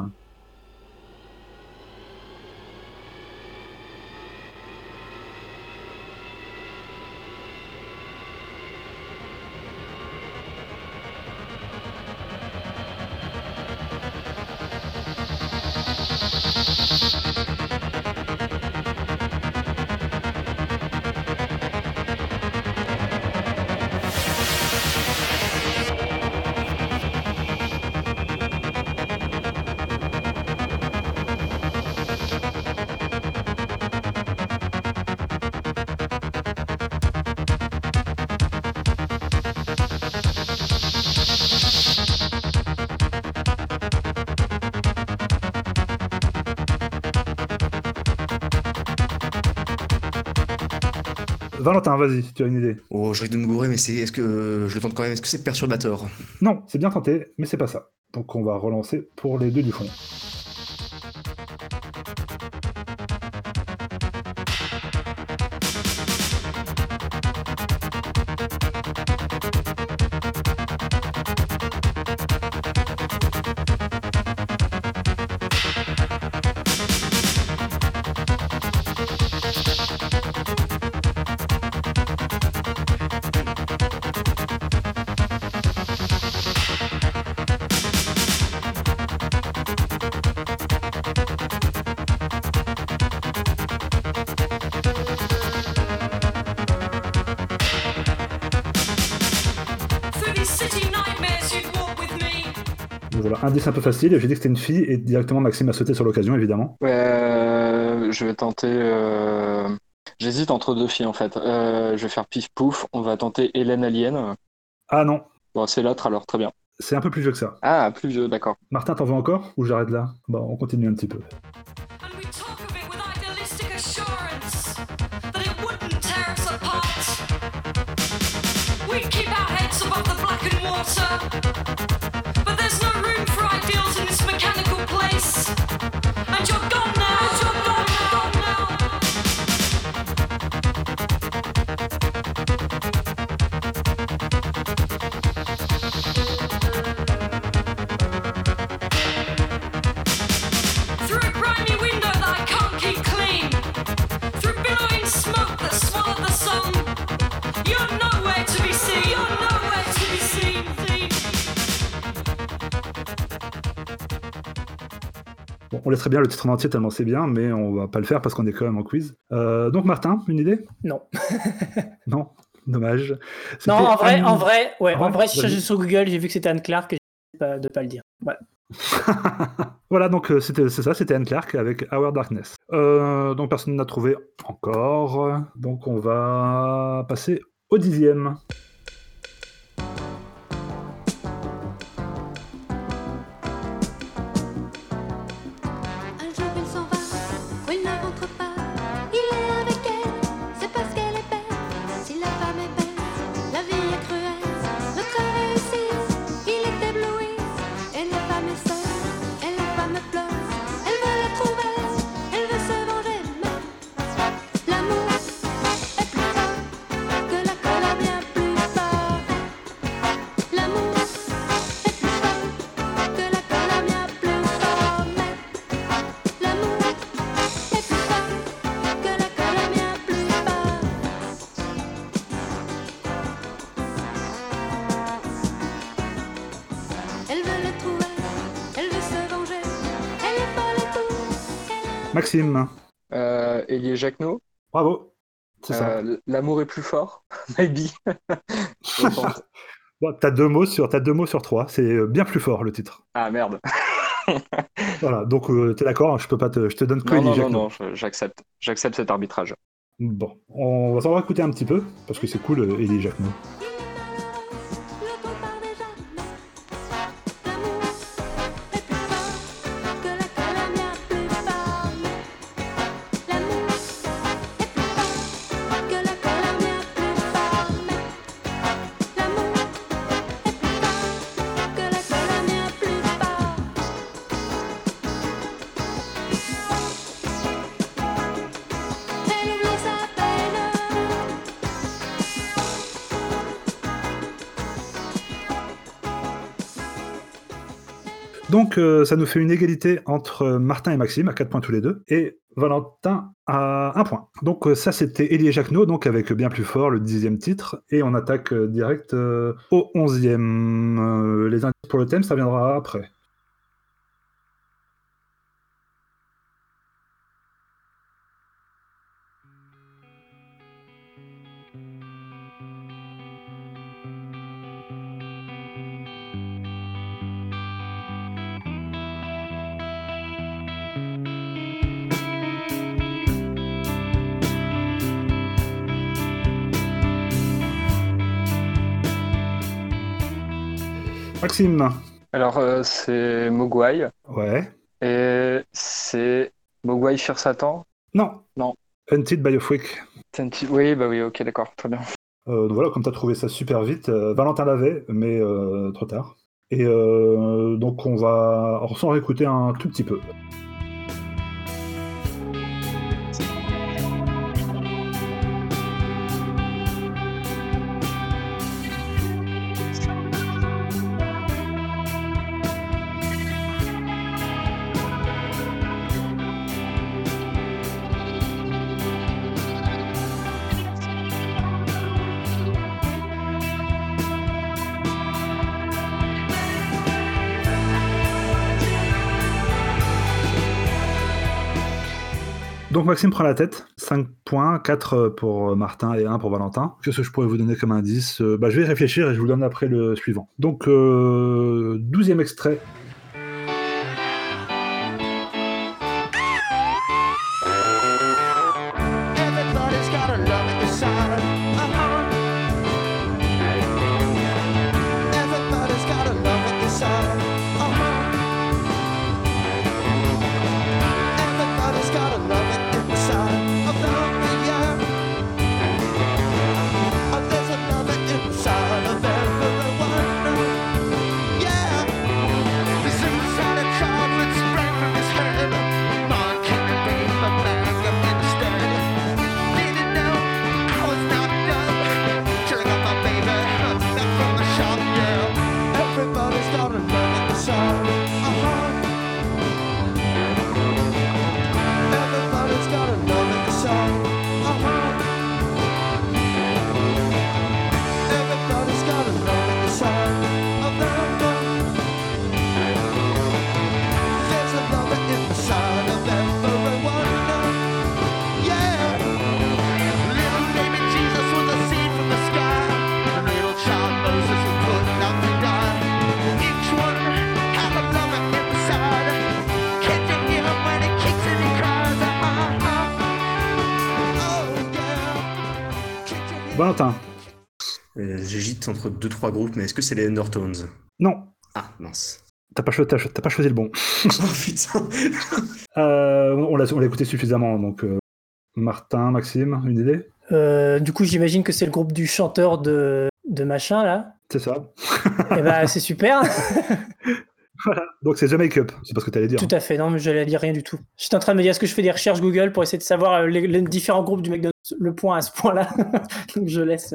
S2: Valentin, vas-y, si tu as une idée.
S5: Oh, je risque de me gourer, mais c'est. Est-ce que. euh, je le tente quand même? Est-ce que c'est perturbateur?
S2: Non, c'est bien tenté, mais c'est pas ça. Donc on va relancer pour les deux du fond. Indice un peu facile. J'ai dit que c'était une fille et directement Maxime a sauté sur l'occasion, évidemment.
S6: Ouais, euh, je vais tenter. euh, J'hésite entre deux filles en fait. Euh, je vais faire pif pouf. On va tenter Hélène Alien.
S2: Ah non,
S6: Bon, c'est l'autre alors, très bien.
S2: c'est un peu plus vieux que ça.
S6: Ah, plus vieux, d'accord.
S2: Martin, t'en veux encore Ou j'arrête là? Bon, on continue un petit peu.
S9: We keep our heads above the blackened water.
S2: On laisserait bien le titre en entier tellement c'est bien, mais on va pas le faire parce qu'on est quand même en quiz. Euh, donc Martin, une idée?
S4: Non. [laughs]
S2: Non? Dommage.
S4: Non, en vrai,
S2: Anne-
S4: en vrai, ouais,
S2: Ah
S4: en vrai, si je
S2: vas-y.
S4: cherche sur Google, j'ai vu que c'était Anne Clark et j'ai pas de pas le dire. Voilà. [laughs]
S2: voilà, donc euh, c'était c'est ça, c'était Anne Clark avec Our Darkness. Euh, donc personne n'a trouvé encore. Donc on va passer au dixième. Maxime,
S6: Euh, Elie Jacquenot.
S2: bravo. C'est ça.
S6: Euh, L'amour est plus fort. [laughs] Maybe. [laughs]
S2: Bon, t'as deux mots sur t'as deux mots sur trois. C'est euh, bien plus fort le titre.
S6: ah merde. [laughs]
S2: Voilà. Donc euh, t'es d'accord Je peux pas te, je te donne que
S6: Non,
S2: Elie
S6: non, non,
S2: Jacquenot.
S6: non, j'accepte. J'accepte cet arbitrage.
S2: Bon, on va s'en écouter un petit peu parce que c'est cool, Elie Jacquenot. Euh, ça nous fait une égalité entre Martin et Maxime à 4 points tous les deux et Valentin à 1 point. Donc euh, ça c'était Elie Jacquenot, donc avec bien plus fort le dixième titre et on attaque euh, direct euh, au onzième. Euh, les indices pour le thème ça viendra après. Maxime.
S6: Alors, euh, c'est Mogwai.
S2: Ouais.
S6: Et c'est Mogwai Fear Satan.
S2: Non.
S6: Non.
S2: Hunted by a Freak.
S6: Oui, bah oui, ok, d'accord, très bien.
S2: Euh, donc voilà, comme tu as trouvé ça super vite, euh, Valentin l'avait, mais euh, trop tard. Et euh, donc on va on s'en réécouter un tout petit peu. Maxime prend la tête, 5 points, 4 pour Martin et 1 pour Valentin. Qu'est-ce que je pourrais vous donner comme indice? Euh, bah, Je vais réfléchir et je vous donne après le suivant. Donc, euh, 12e extrait.
S5: Entre deux trois groupes, mais est-ce que c'est les Undertones?
S2: Non,
S5: Ah mince.
S2: t'as pas, cho- t'as cho- t'as pas choisi le bon. [laughs]
S5: oh putain. [laughs]
S2: Euh, on l'a on l'a écouté suffisamment, donc euh, Martin, Maxime, une idée?
S4: Euh, du coup, j'imagine que c'est le groupe du chanteur de, de machin, là.
S2: C'est ça.
S4: Et bah, [laughs] c'est super.
S2: Voilà. Donc c'est The Make-up, c'est pas ce que t'allais dire.
S4: Tout à fait, non, mais j'allais dire rien du tout. J'étais en train de me dire, est-ce que je fais des recherches Google pour essayer de savoir les, les différents groupes du McDonald's, le point à ce point-là? Donc je laisse.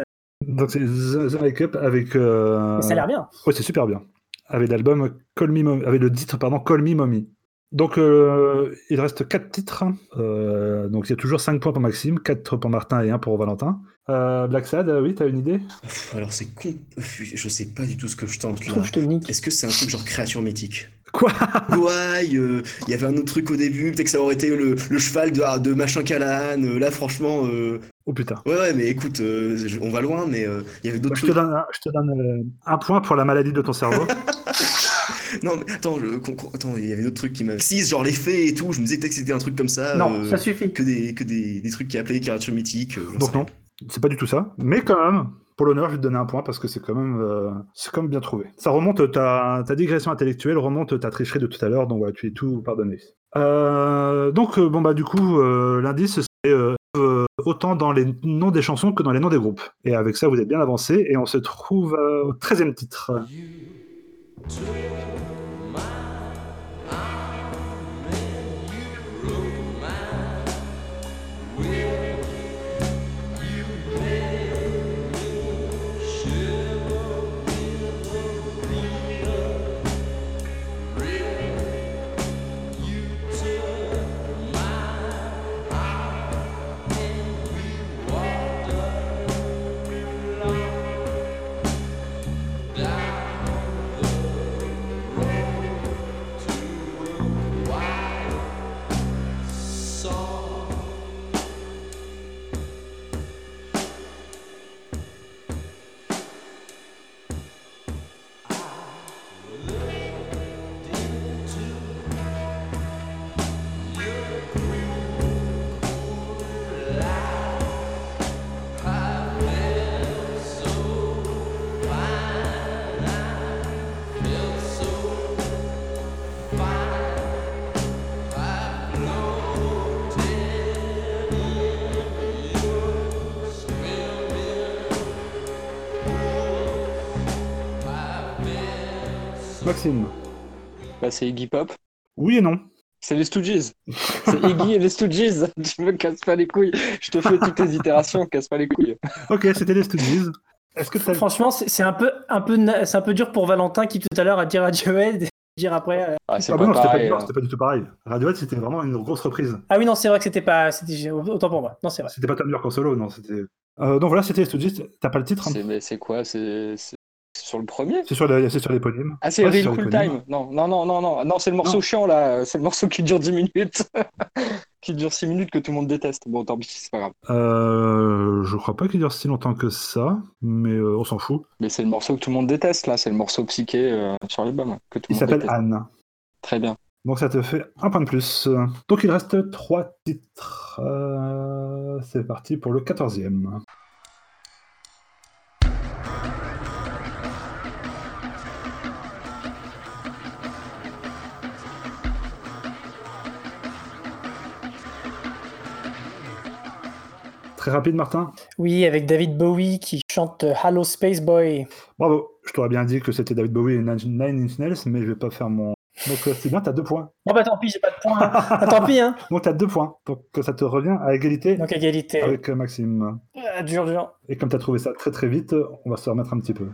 S2: Donc c'est The, Make-up avec. euh,
S4: ça a l'air bien.
S2: Ouais, c'est super bien. Avec l'album Call Me Mommy, avec le titre pardon Call Me Mommy. Donc euh, il reste 4 titres. Euh, donc il y a toujours 5 points pour Maxime, 4 pour Martin et 1 pour Valentin. Euh, Black Sad, euh, oui, t'as une idée?
S5: Alors c'est con. Je sais pas du tout ce que je tente là. Est-ce que c'est un truc genre créature mythique?
S2: Quoi?
S5: Ouais, euh, il y avait un autre truc au début, peut-être que ça aurait été le, le cheval de, de machin Callahan. euh, là, franchement, euh,
S2: Oh putain.
S5: ouais, ouais, mais écoute, euh, je- on va loin, mais euh, il y avait d'autres
S2: Je te
S5: trucs.
S2: donne, un, je te donne euh, un point pour la maladie de ton cerveau. [laughs]
S5: Non, mais attends, je, il y avait d'autres trucs qui m'avaient. Si, genre les fées et tout, je me disais que c'était un truc comme ça.
S4: Non,
S5: euh,
S4: ça suffit.
S5: Que des, que des, des trucs qui appelaient euh, j'en
S2: Donc non, c'est pas du tout ça. Mais quand même, pour l'honneur, je vais te donner un point parce que c'est quand même, euh, c'est quand même bien trouvé. Ça remonte ta, ta digression intellectuelle, remonte ta tricherie de tout à l'heure, donc voilà, tu es tout pardonné. Euh, donc bon bah du coup, euh, l'indice c'est euh, autant dans les noms des chansons que dans les noms des groupes. Et avec ça, vous êtes bien avancé et on se trouve euh, au 13e titre. Maxime.
S6: Bah, c'est Iggy Pop.
S2: Oui et non.
S6: C'est les Stooges. C'est Iggy et les Stooges. [laughs] Tu me casses pas les couilles. Je te fais toutes tes itérations, casse pas les couilles.
S2: Ok, c'était les Stooges. Est-ce que.
S4: Franchement, c'est un peu, un peu, c'est un peu dur pour Valentin qui tout à l'heure a dit Radiohead, et [laughs] dire après. euh,
S6: Ah, c'est
S2: Ah
S6: pas
S2: bah non, c'était pas,
S6: pareil.
S2: non,
S6: hein.
S2: c'était pas du tout pareil. Radiohead, c'était vraiment une grosse reprise.
S4: Ah oui, non, c'est vrai que c'était pas, c'était autant pour moi. Non, c'est vrai.
S2: C'était pas Tom York en solo, non, c'était... Euh, donc voilà, c'était les Stooges. T'as pas le titre hein
S6: C'est mais c'est quoi? C'est c'est- sur le premier?
S2: C'est sur, c'est sur l'éponyme.
S6: Ah, c'est
S2: Ouais,
S6: Real Cool. Time. Non, non, non, non, non, non, c'est le morceau
S2: Non.
S6: chiant là. C'est le morceau qui dure 10 minutes. [laughs] qui dure 6 minutes que tout le monde déteste. Bon, tant pis, c'est pas grave.
S2: Euh, je crois pas qu'il dure si longtemps que ça, mais euh, on s'en fout.
S6: Mais c'est le morceau que tout le monde déteste là. C'est le morceau psyché euh, sur l'album que tout
S2: Il
S6: le
S2: s'appelle. Anne.
S6: Très bien.
S2: Donc ça te fait un point de plus. Donc il reste trois titres. Euh, c'est parti pour le quatorzième. Très rapide, Martin.
S4: Oui, avec David Bowie qui chante euh, Hello Space Boy.
S2: Bravo. Je t'aurais bien dit que c'était David Bowie et Nine Inch Nails, mais je vais pas faire mon. Donc c'est bien, t'as deux points.
S4: Bon bah tant pis, j'ai pas de point. hein. Ah, tant pis, hein. [laughs]
S2: Donc t'as deux points. Donc ça te revient à égalité
S4: Donc égalité.
S2: avec euh, Maxime.
S4: Ah, dur, dur.
S2: Et comme t'as trouvé ça très très vite, on va se remettre un petit peu.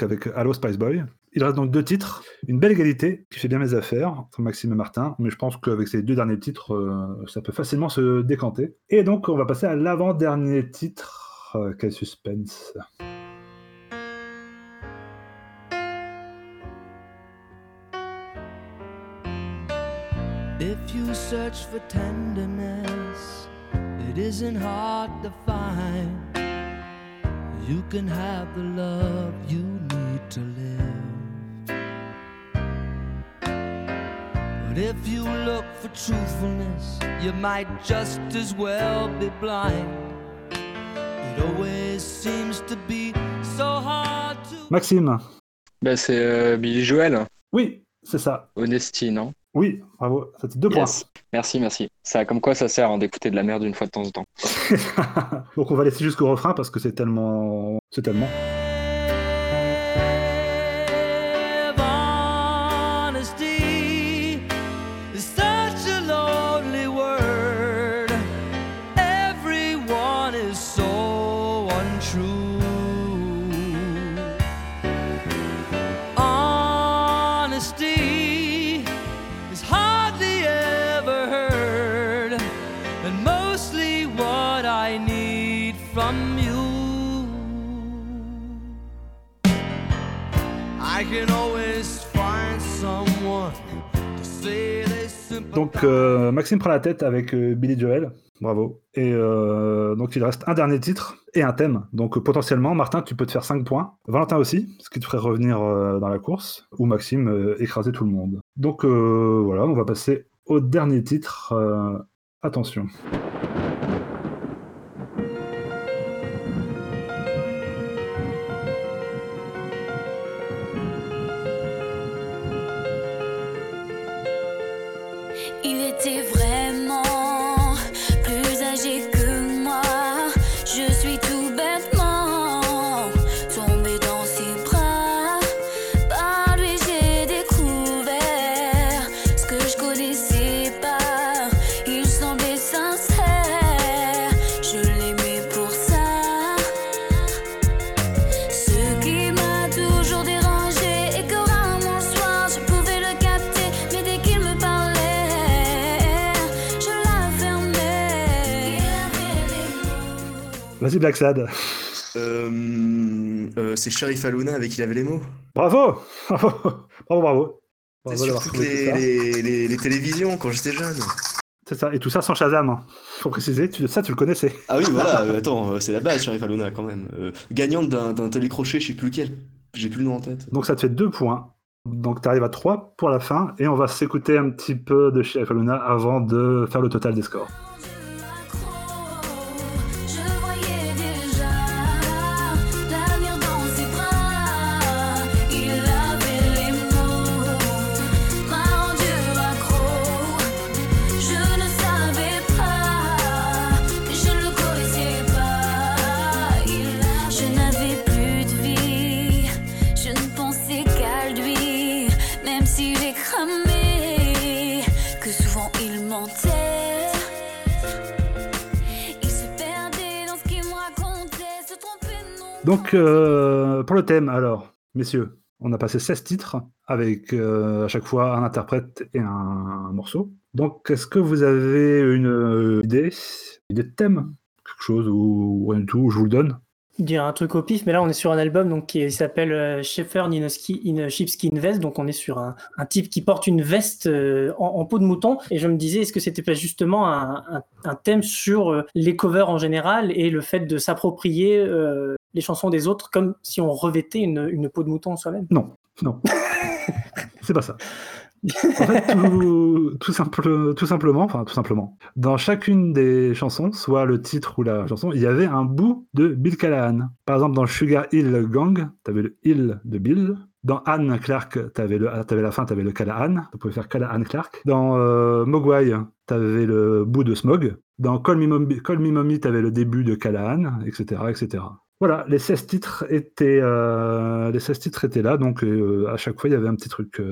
S2: Avec Hello Spice Boy. Il reste donc deux titres. Une belle égalité qui fait bien mes affaires Maxime et Martin. Mais je pense qu'avec ces deux derniers titres, euh, ça peut facilement se décanter. Et donc, on va passer à l'avant-dernier titre. Euh, quel suspense.
S8: If you search for tenderness, it isn't hard to find. You can have the love you need to live. But if you look for truthfulness, you might just as well be blind. It always seems to be so hard to.
S2: Maxime.
S6: Bah, c'est euh, Billy Joel.
S2: Oui, c'est ça.
S6: Honesty, non?
S2: Oui, bravo. Ça fait deux
S6: Yes. Merci, merci. Ça, comme quoi ça sert hein, d'écouter de la merde une fois de temps en temps.
S2: points. [laughs] donc, on va laisser jusqu'au refrain parce que c'est tellement. C'est tellement. Donc, euh, Maxime prend la tête avec euh, Billy Joel. Bravo. Et euh, donc, il reste un dernier titre et un thème. Donc, potentiellement, Martin, tu peux te faire 5 points. Valentin aussi, ce qui te ferait revenir dans la course. Ou Maxime, écraser tout le monde. Donc, voilà, on va passer au dernier titre. Attention. Vas-y, Black Sad.
S5: Euh, euh, c'est Sharif Aluna avec Il avait les mots.
S2: Bravo [laughs] Bravo, bravo, bravo.
S5: C'est sur toutes les,
S2: ça.
S5: les- les- les télévisions quand j'étais jeune.
S2: C'est ça, et tout ça sans Shazam. hein. Faut préciser, tu, ça tu le connaissais.
S5: Ah oui, voilà, [laughs] euh, attends, c'est la base, Sharif Aluna quand même. Euh, gagnante d'un d'un télécrochet, je sais plus lequel. J'ai plus le nom en tête.
S2: Donc ça te fait deux points. Donc tu arrives à 3 pour la fin, et on va s'écouter un petit peu de Sheriff Aluna avant de faire le total des scores. Donc euh, pour le thème, alors, messieurs, on a passé 16 titres avec euh, à chaque fois un interprète et un, morceau. Donc est-ce que vous avez une euh, idée, de thème Quelque chose ou rien du tout, je vous le donne?
S4: Dire un truc au pif, mais là on est sur un album donc qui s'appelle euh, Schaeffer Ninoski in a Vest, donc on est sur un, type qui porte une veste en, peau de mouton. Et je me disais, est-ce que c'était pas justement un, thème sur les covers en général et le fait de s'approprier les chansons des autres comme si on revêtait une, une peau de mouton en soi-même
S2: Non, non. [laughs] C'est pas ça. En fait, tout, tout simple- tout simplement, enfin tout simplement, dans chacune des chansons, soit le titre ou la chanson, il y avait un bout de Bill Callahan. Par exemple, dans Sugar Hill Gang, t'avais le Hill de Bill. Dans Anne Clark, t'avais la fin, t'avais le Callahan. Tu pouvais faire Callahan Clark. Dans euh, Mogwai, t'avais le bout de Smog. Dans Call Me Mommy, Call Me Mommy, t'avais le début de Callahan, etc., etc. Voilà, les 16 titres étaient, euh, les 16 titres étaient là, donc euh, à chaque fois il y avait un petit truc.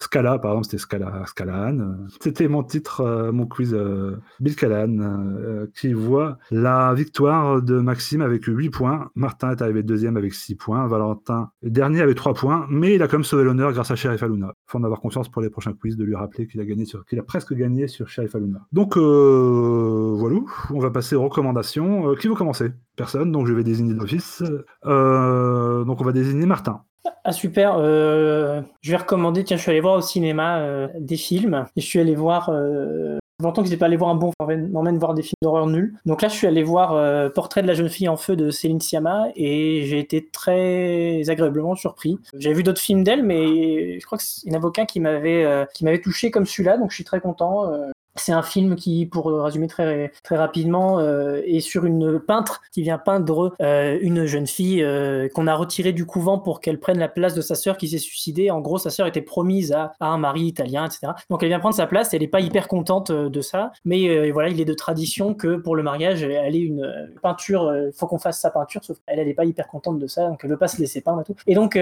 S2: Euh, Scala, par exemple, c'était Scala, Scalahan. euh, C'était mon titre, euh, mon quiz euh, Bill Callahan, euh, qui voit la victoire de Maxime avec 8 points. Martin est arrivé deuxième avec 6 points. Valentin dernier avec 3 points, mais il a quand même sauvé l'honneur grâce à Sheriff Aluna. Faut en avoir conscience pour les prochains quiz, de lui rappeler qu'il a gagné sur, qu'il a presque gagné sur Sheriff Aluna. Donc euh, voilà, on va passer aux recommandations. Euh, qui veut commencer? Personne, donc je vais désigner d'office. Euh, donc on va désigner Martin.
S4: Ah super, euh, je vais recommander, tiens je suis allé voir au cinéma euh, des films et je suis allé voir... Euh... longtemps que j'étais pas allé voir un bon film, m'emmène voir des films d'horreur nuls. Donc là je suis allé voir euh, Portrait de la jeune fille en feu de Céline Sciamma et j'ai été très agréablement surpris. J'avais vu d'autres films d'elle mais je crois que c'est un avocat qui m'avait euh, qui m'avait touché comme celui-là donc je suis très content. C'est un film qui, pour résumer très, très rapidement, euh, est sur une peintre qui vient peindre euh, une jeune fille euh, qu'on a retirée du couvent pour qu'elle prenne la place de sa sœur qui s'est suicidée. En gros, sa sœur était promise à, à un mari italien, etc. Donc elle vient prendre sa place. Elle n'est pas hyper contente euh, de ça, mais euh, voilà, il est de tradition que pour le mariage, elle ait une euh, peinture. Il faut qu'on fasse sa peinture, sauf qu'elle, elle n'est pas hyper contente de ça, donc elle veut pas se laisser peindre et tout. Et donc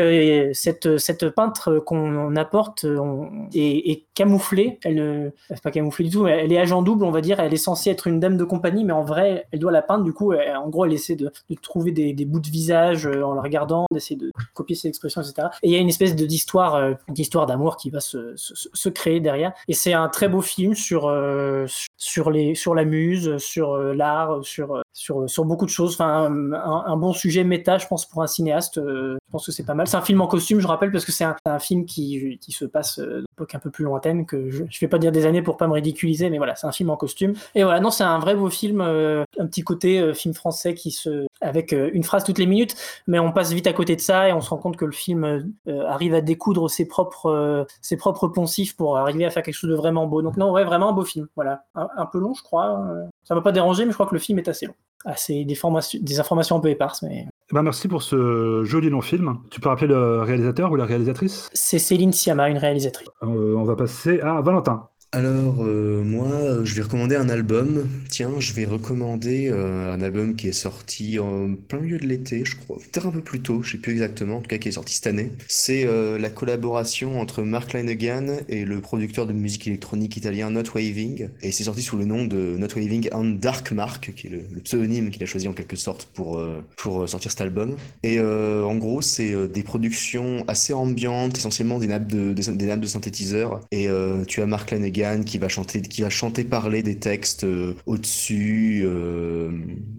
S4: cette cette peintre qu'on apporte on- est, est camouflée. Elle ne, est pas camouflée du tout. Elle est agent double, on va dire. Elle est censée être une dame de compagnie, mais en vrai, elle doit la peindre. Du coup, en gros, elle essaie de, trouver des, bouts de visage euh, en la regardant, d'essayer de copier ses expressions, etc. Et il y a une espèce d'histoire, euh, d'histoire d'amour qui va se, créer derrière. Et c'est un très beau film sur euh, sur la muse, sur l'art, sur beaucoup de choses. Enfin, un, bon sujet méta, je pense, pour un cinéaste. je pense que c'est pas mal. C'est un film en costume, je rappelle, parce que c'est un, film qui se passe d'époque un peu plus lointaine que je, je vais pas dire des années pour pas me ridiculiser, mais voilà, c'est un film en costume. Et voilà, non, c'est un vrai beau film, euh, un petit côté euh, film français qui se avec euh, une phrase toutes les minutes, mais on passe vite à côté de ça et on se rend compte que le film arrive à découdre ses propres ses propres poncifs pour arriver à faire quelque chose de vraiment beau. Donc non, ouais, vraiment un beau film. Voilà, un, un peu long, je crois. Ça m'a pas dérangé, mais je crois que le film est assez long. Ah, c'est des, formations- des informations un peu éparses, mais
S2: Eh ben, merci pour ce joli long film. Tu peux rappeler le réalisateur ou la réalisatrice?
S4: C'est Céline Sciamma, une réalisatrice.
S2: Euh, On va passer à Valentin.
S5: Alors, euh, moi, euh, je vais recommander un album. Tiens, je vais recommander euh, un album qui est sorti en plein milieu de l'été, je crois. Peut-être un peu plus tôt, je sais plus exactement. En tout cas, qui est sorti cette année. C'est la collaboration entre Mark Lanegan et le producteur de musique électronique italien Not Waving. Et c'est sorti sous le nom de Not Waving and Dark Mark, qui est le, pseudonyme qu'il a choisi en quelque sorte pour, pour sortir cet album. Et en gros, c'est des productions assez ambiantes, essentiellement des nappes de, des, nappes de synthétiseurs. Et tu as Mark Lanegan Qui va chanter, qui va chanter parler des textes euh, au-dessus. euh,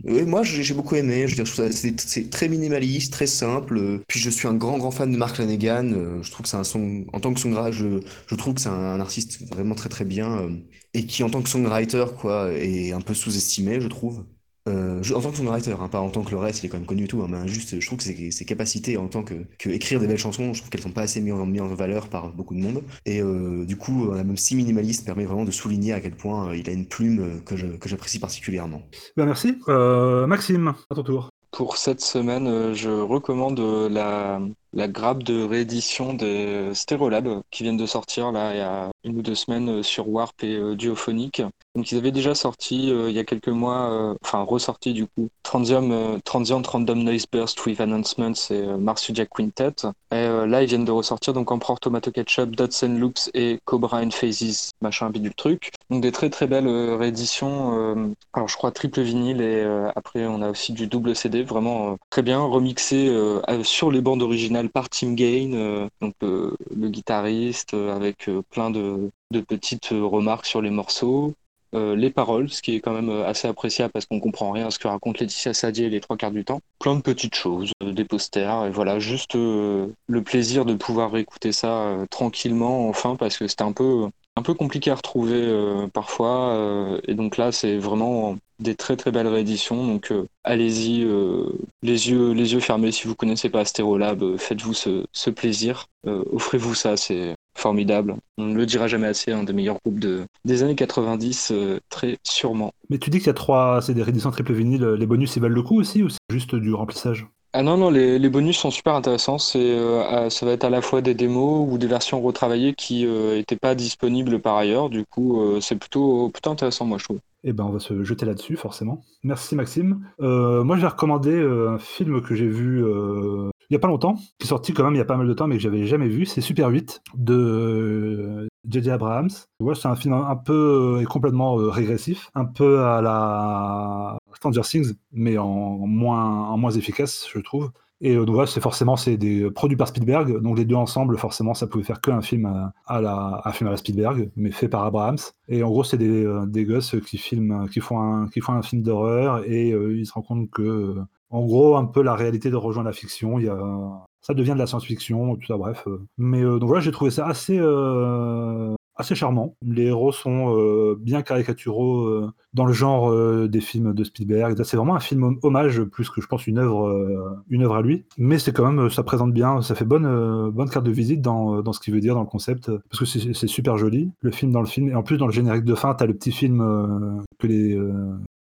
S5: moi, j'ai beaucoup aimé. Je veux dire, c'est très minimaliste, très simple. euh, Puis je suis un grand, grand fan de Mark Flanagan. euh, Je trouve que c'est un son, en tant que songwriter, je, trouve que c'est un, artiste vraiment très, très bien et qui, en tant que songwriter, est un peu sous-estimé, je trouve. Euh, en tant que songwriter, hein, pas en tant que le reste, il est quand même connu et tout, hein, mais juste, je trouve que ses, ses capacités en tant que, que écrire des belles chansons, je trouve qu'elles sont pas assez mises en, mises en valeur par beaucoup de monde. Et euh, du coup, un album si minimaliste permet vraiment de souligner à quel point euh, il a une plume euh, que je- que j'apprécie particulièrement.
S2: Ben, merci. Euh, Maxime, à ton tour.
S6: Pour cette semaine, je recommande la, la grappe de réédition des Stereolab qui viennent de sortir là il y a une ou deux semaines euh, sur Warp et euh. Donc ils avaient déjà sorti euh, il y a quelques mois, euh, enfin ressorti du coup, Transium, euh, Transient Random Noise Burst with Announcements et euh, Marsudia Quintet. Et euh, là ils viennent de ressortir donc Emperor Tomato Ketchup, Dots and Loops et Cobra and Phases, machin bidule truc. Donc des très très belles euh, rééditions. euh, alors je crois triple vinyle et euh, après on a aussi du double CD, vraiment euh, très bien remixé euh, euh, sur les bandes originales par Tim Gain, euh, donc euh, le guitariste, euh, avec plein de, de petites remarques sur les morceaux. Les paroles, ce qui est quand même assez appréciable parce qu'on comprend rien à ce que raconte Laetitia Sadier les trois quarts du temps. Plein de petites choses, des posters, et voilà, juste le plaisir de pouvoir écouter ça tranquillement enfin parce que c'était un peu un peu compliqué à retrouver parfois et donc là c'est vraiment des très très belles rééditions. Donc euh, allez-y euh, les yeux les yeux fermés. Si vous connaissez pas Astérolab euh, faites-vous ce, plaisir. Euh, offrez-vous ça c'est formidable. On ne le dira jamais assez un des meilleurs groupes de des années 90 euh, très sûrement.
S2: Mais tu dis qu'il y a trois, c'est des rééditions triple vinyle. Les bonus, ils valent le coup aussi ou c'est juste du remplissage?
S6: Ah non, non, les, bonus sont super intéressants. C'est, euh, ça va être à la fois des démos ou des versions retravaillées qui n'étaient pas disponibles par ailleurs. Du coup, euh, c'est plutôt, intéressant, moi, je trouve.
S2: Eh ben, on va se jeter là-dessus, forcément. Merci, Maxime. Euh, moi, je vais recommander euh, un film que j'ai vu euh, il n'y a pas longtemps, qui est sorti quand même il y a pas mal de temps, mais que j'avais jamais vu. C'est Super 8 de euh. Abrahams. Ouais, c'est un film un, peu euh, et complètement euh, régressif, un peu à la Stranger Things, mais en, moins, efficace, je trouve. Et euh, donc voilà, c'est forcément c'est des produits par Spielberg, donc les deux ensemble, forcément, ça pouvait faire qu'un film à, à la un film à la Spielberg, mais fait par Abrahams. Et en gros, c'est des, euh, des gosses qui filment, qui font un qui font un film d'horreur et euh, ils se rendent compte que, euh, en gros, un peu la réalité de rejoindre la fiction. Il y a ça devient de la science-fiction, tout ça, bref. euh. Mais euh, donc voilà, j'ai trouvé ça assez euh, assez charmant. Les héros sont euh, bien caricaturaux euh, dans le genre euh, des films de Spielberg. C'est vraiment un film hommage plus que je pense une œuvre, une œuvre à lui. Mais c'est quand même, ça présente bien, ça fait bonne, bonne carte de visite dans, dans ce qu'il veut dire, dans le concept, parce que c'est super joli, le film dans le film. Et en plus, dans le générique de fin, t'as le petit film que les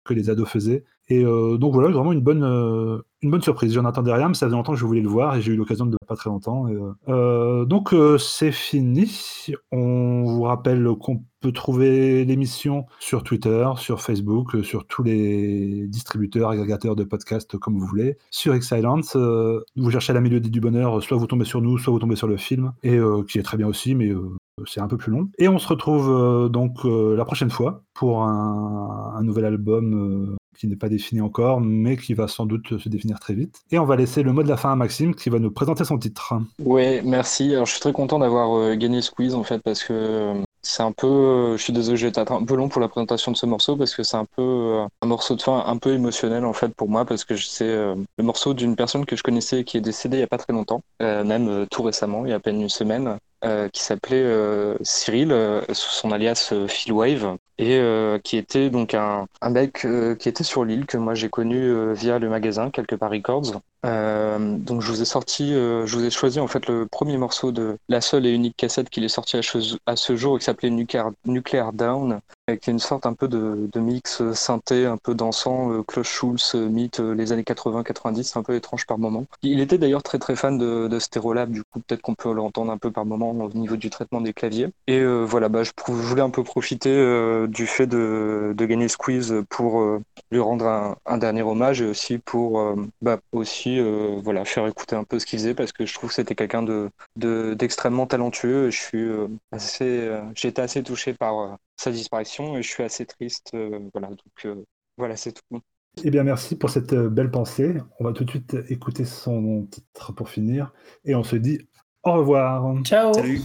S2: que les ados faisaient. Et euh, donc voilà, vraiment une bonne, euh, une bonne surprise. J'en attendais rien, mais ça faisait longtemps que je voulais le voir et j'ai eu l'occasion de pas très longtemps. Euh, donc c'est fini. On vous rappelle qu'on peut trouver l'émission sur Twitter, sur Facebook, sur tous les distributeurs, agrégateurs de podcasts comme vous voulez. Sur euh, vous cherchez la mélodie du bonheur, soit vous tombez sur nous, soit vous tombez sur le film, et qui est très bien aussi, mais c'est un peu plus long. Et on se retrouve euh, donc euh, la prochaine fois pour un, nouvel album euh, qui n'est pas défini encore, mais qui va sans doute se définir très vite. Et on va laisser le mot de la fin à Maxime qui va nous présenter son titre.
S6: Ouais, merci. Alors, je suis très content d'avoir gagné ce quiz en fait parce que c'est un peu, euh, je suis désolé, j'ai été un peu long pour la présentation de ce morceau parce que c'est un peu euh, un morceau de fin un peu émotionnel en fait pour moi parce que c'est euh, le morceau d'une personne que je connaissais qui est décédée il y a pas très longtemps, même tout récemment, il y a à peine une semaine, qui s'appelait Cyril sous son alias euh, Phil Wave et euh, qui était donc un, un mec euh, qui était sur l'île que moi j'ai connu euh, via le magasin quelque part Records. Euh, donc je vous ai sorti, euh, je vous ai choisi en fait le premier morceau de la seule et unique cassette qu'il est sorti à, à ce jour et qui s'appelait Nuclear, Nuclear Down, qui est une sorte un peu de, mix euh, synthé, un peu dansant, euh, Klaus Schulz, euh, mythe euh, les années 80-90, c'est un peu étrange par moment. Il était d'ailleurs très très fan de, de Stereolab, du coup peut-être qu'on peut l'entendre un peu par moment au niveau du traitement des claviers. Et voilà, bah, je, voulais un peu profiter du fait de, gagner quiz pour lui rendre un, dernier hommage et aussi pour bah, aussi voilà faire écouter un peu ce qu'il faisait parce que je trouve que c'était quelqu'un de de- d'extrêmement talentueux et je suis assez été assez touché par sa disparition et je suis assez triste euh, voilà donc euh, voilà c'est tout
S2: Eh bien, merci pour cette euh, belle pensée. On va tout de suite écouter son titre pour finir. Et on se dit au revoir.
S4: Ciao
S5: Salut.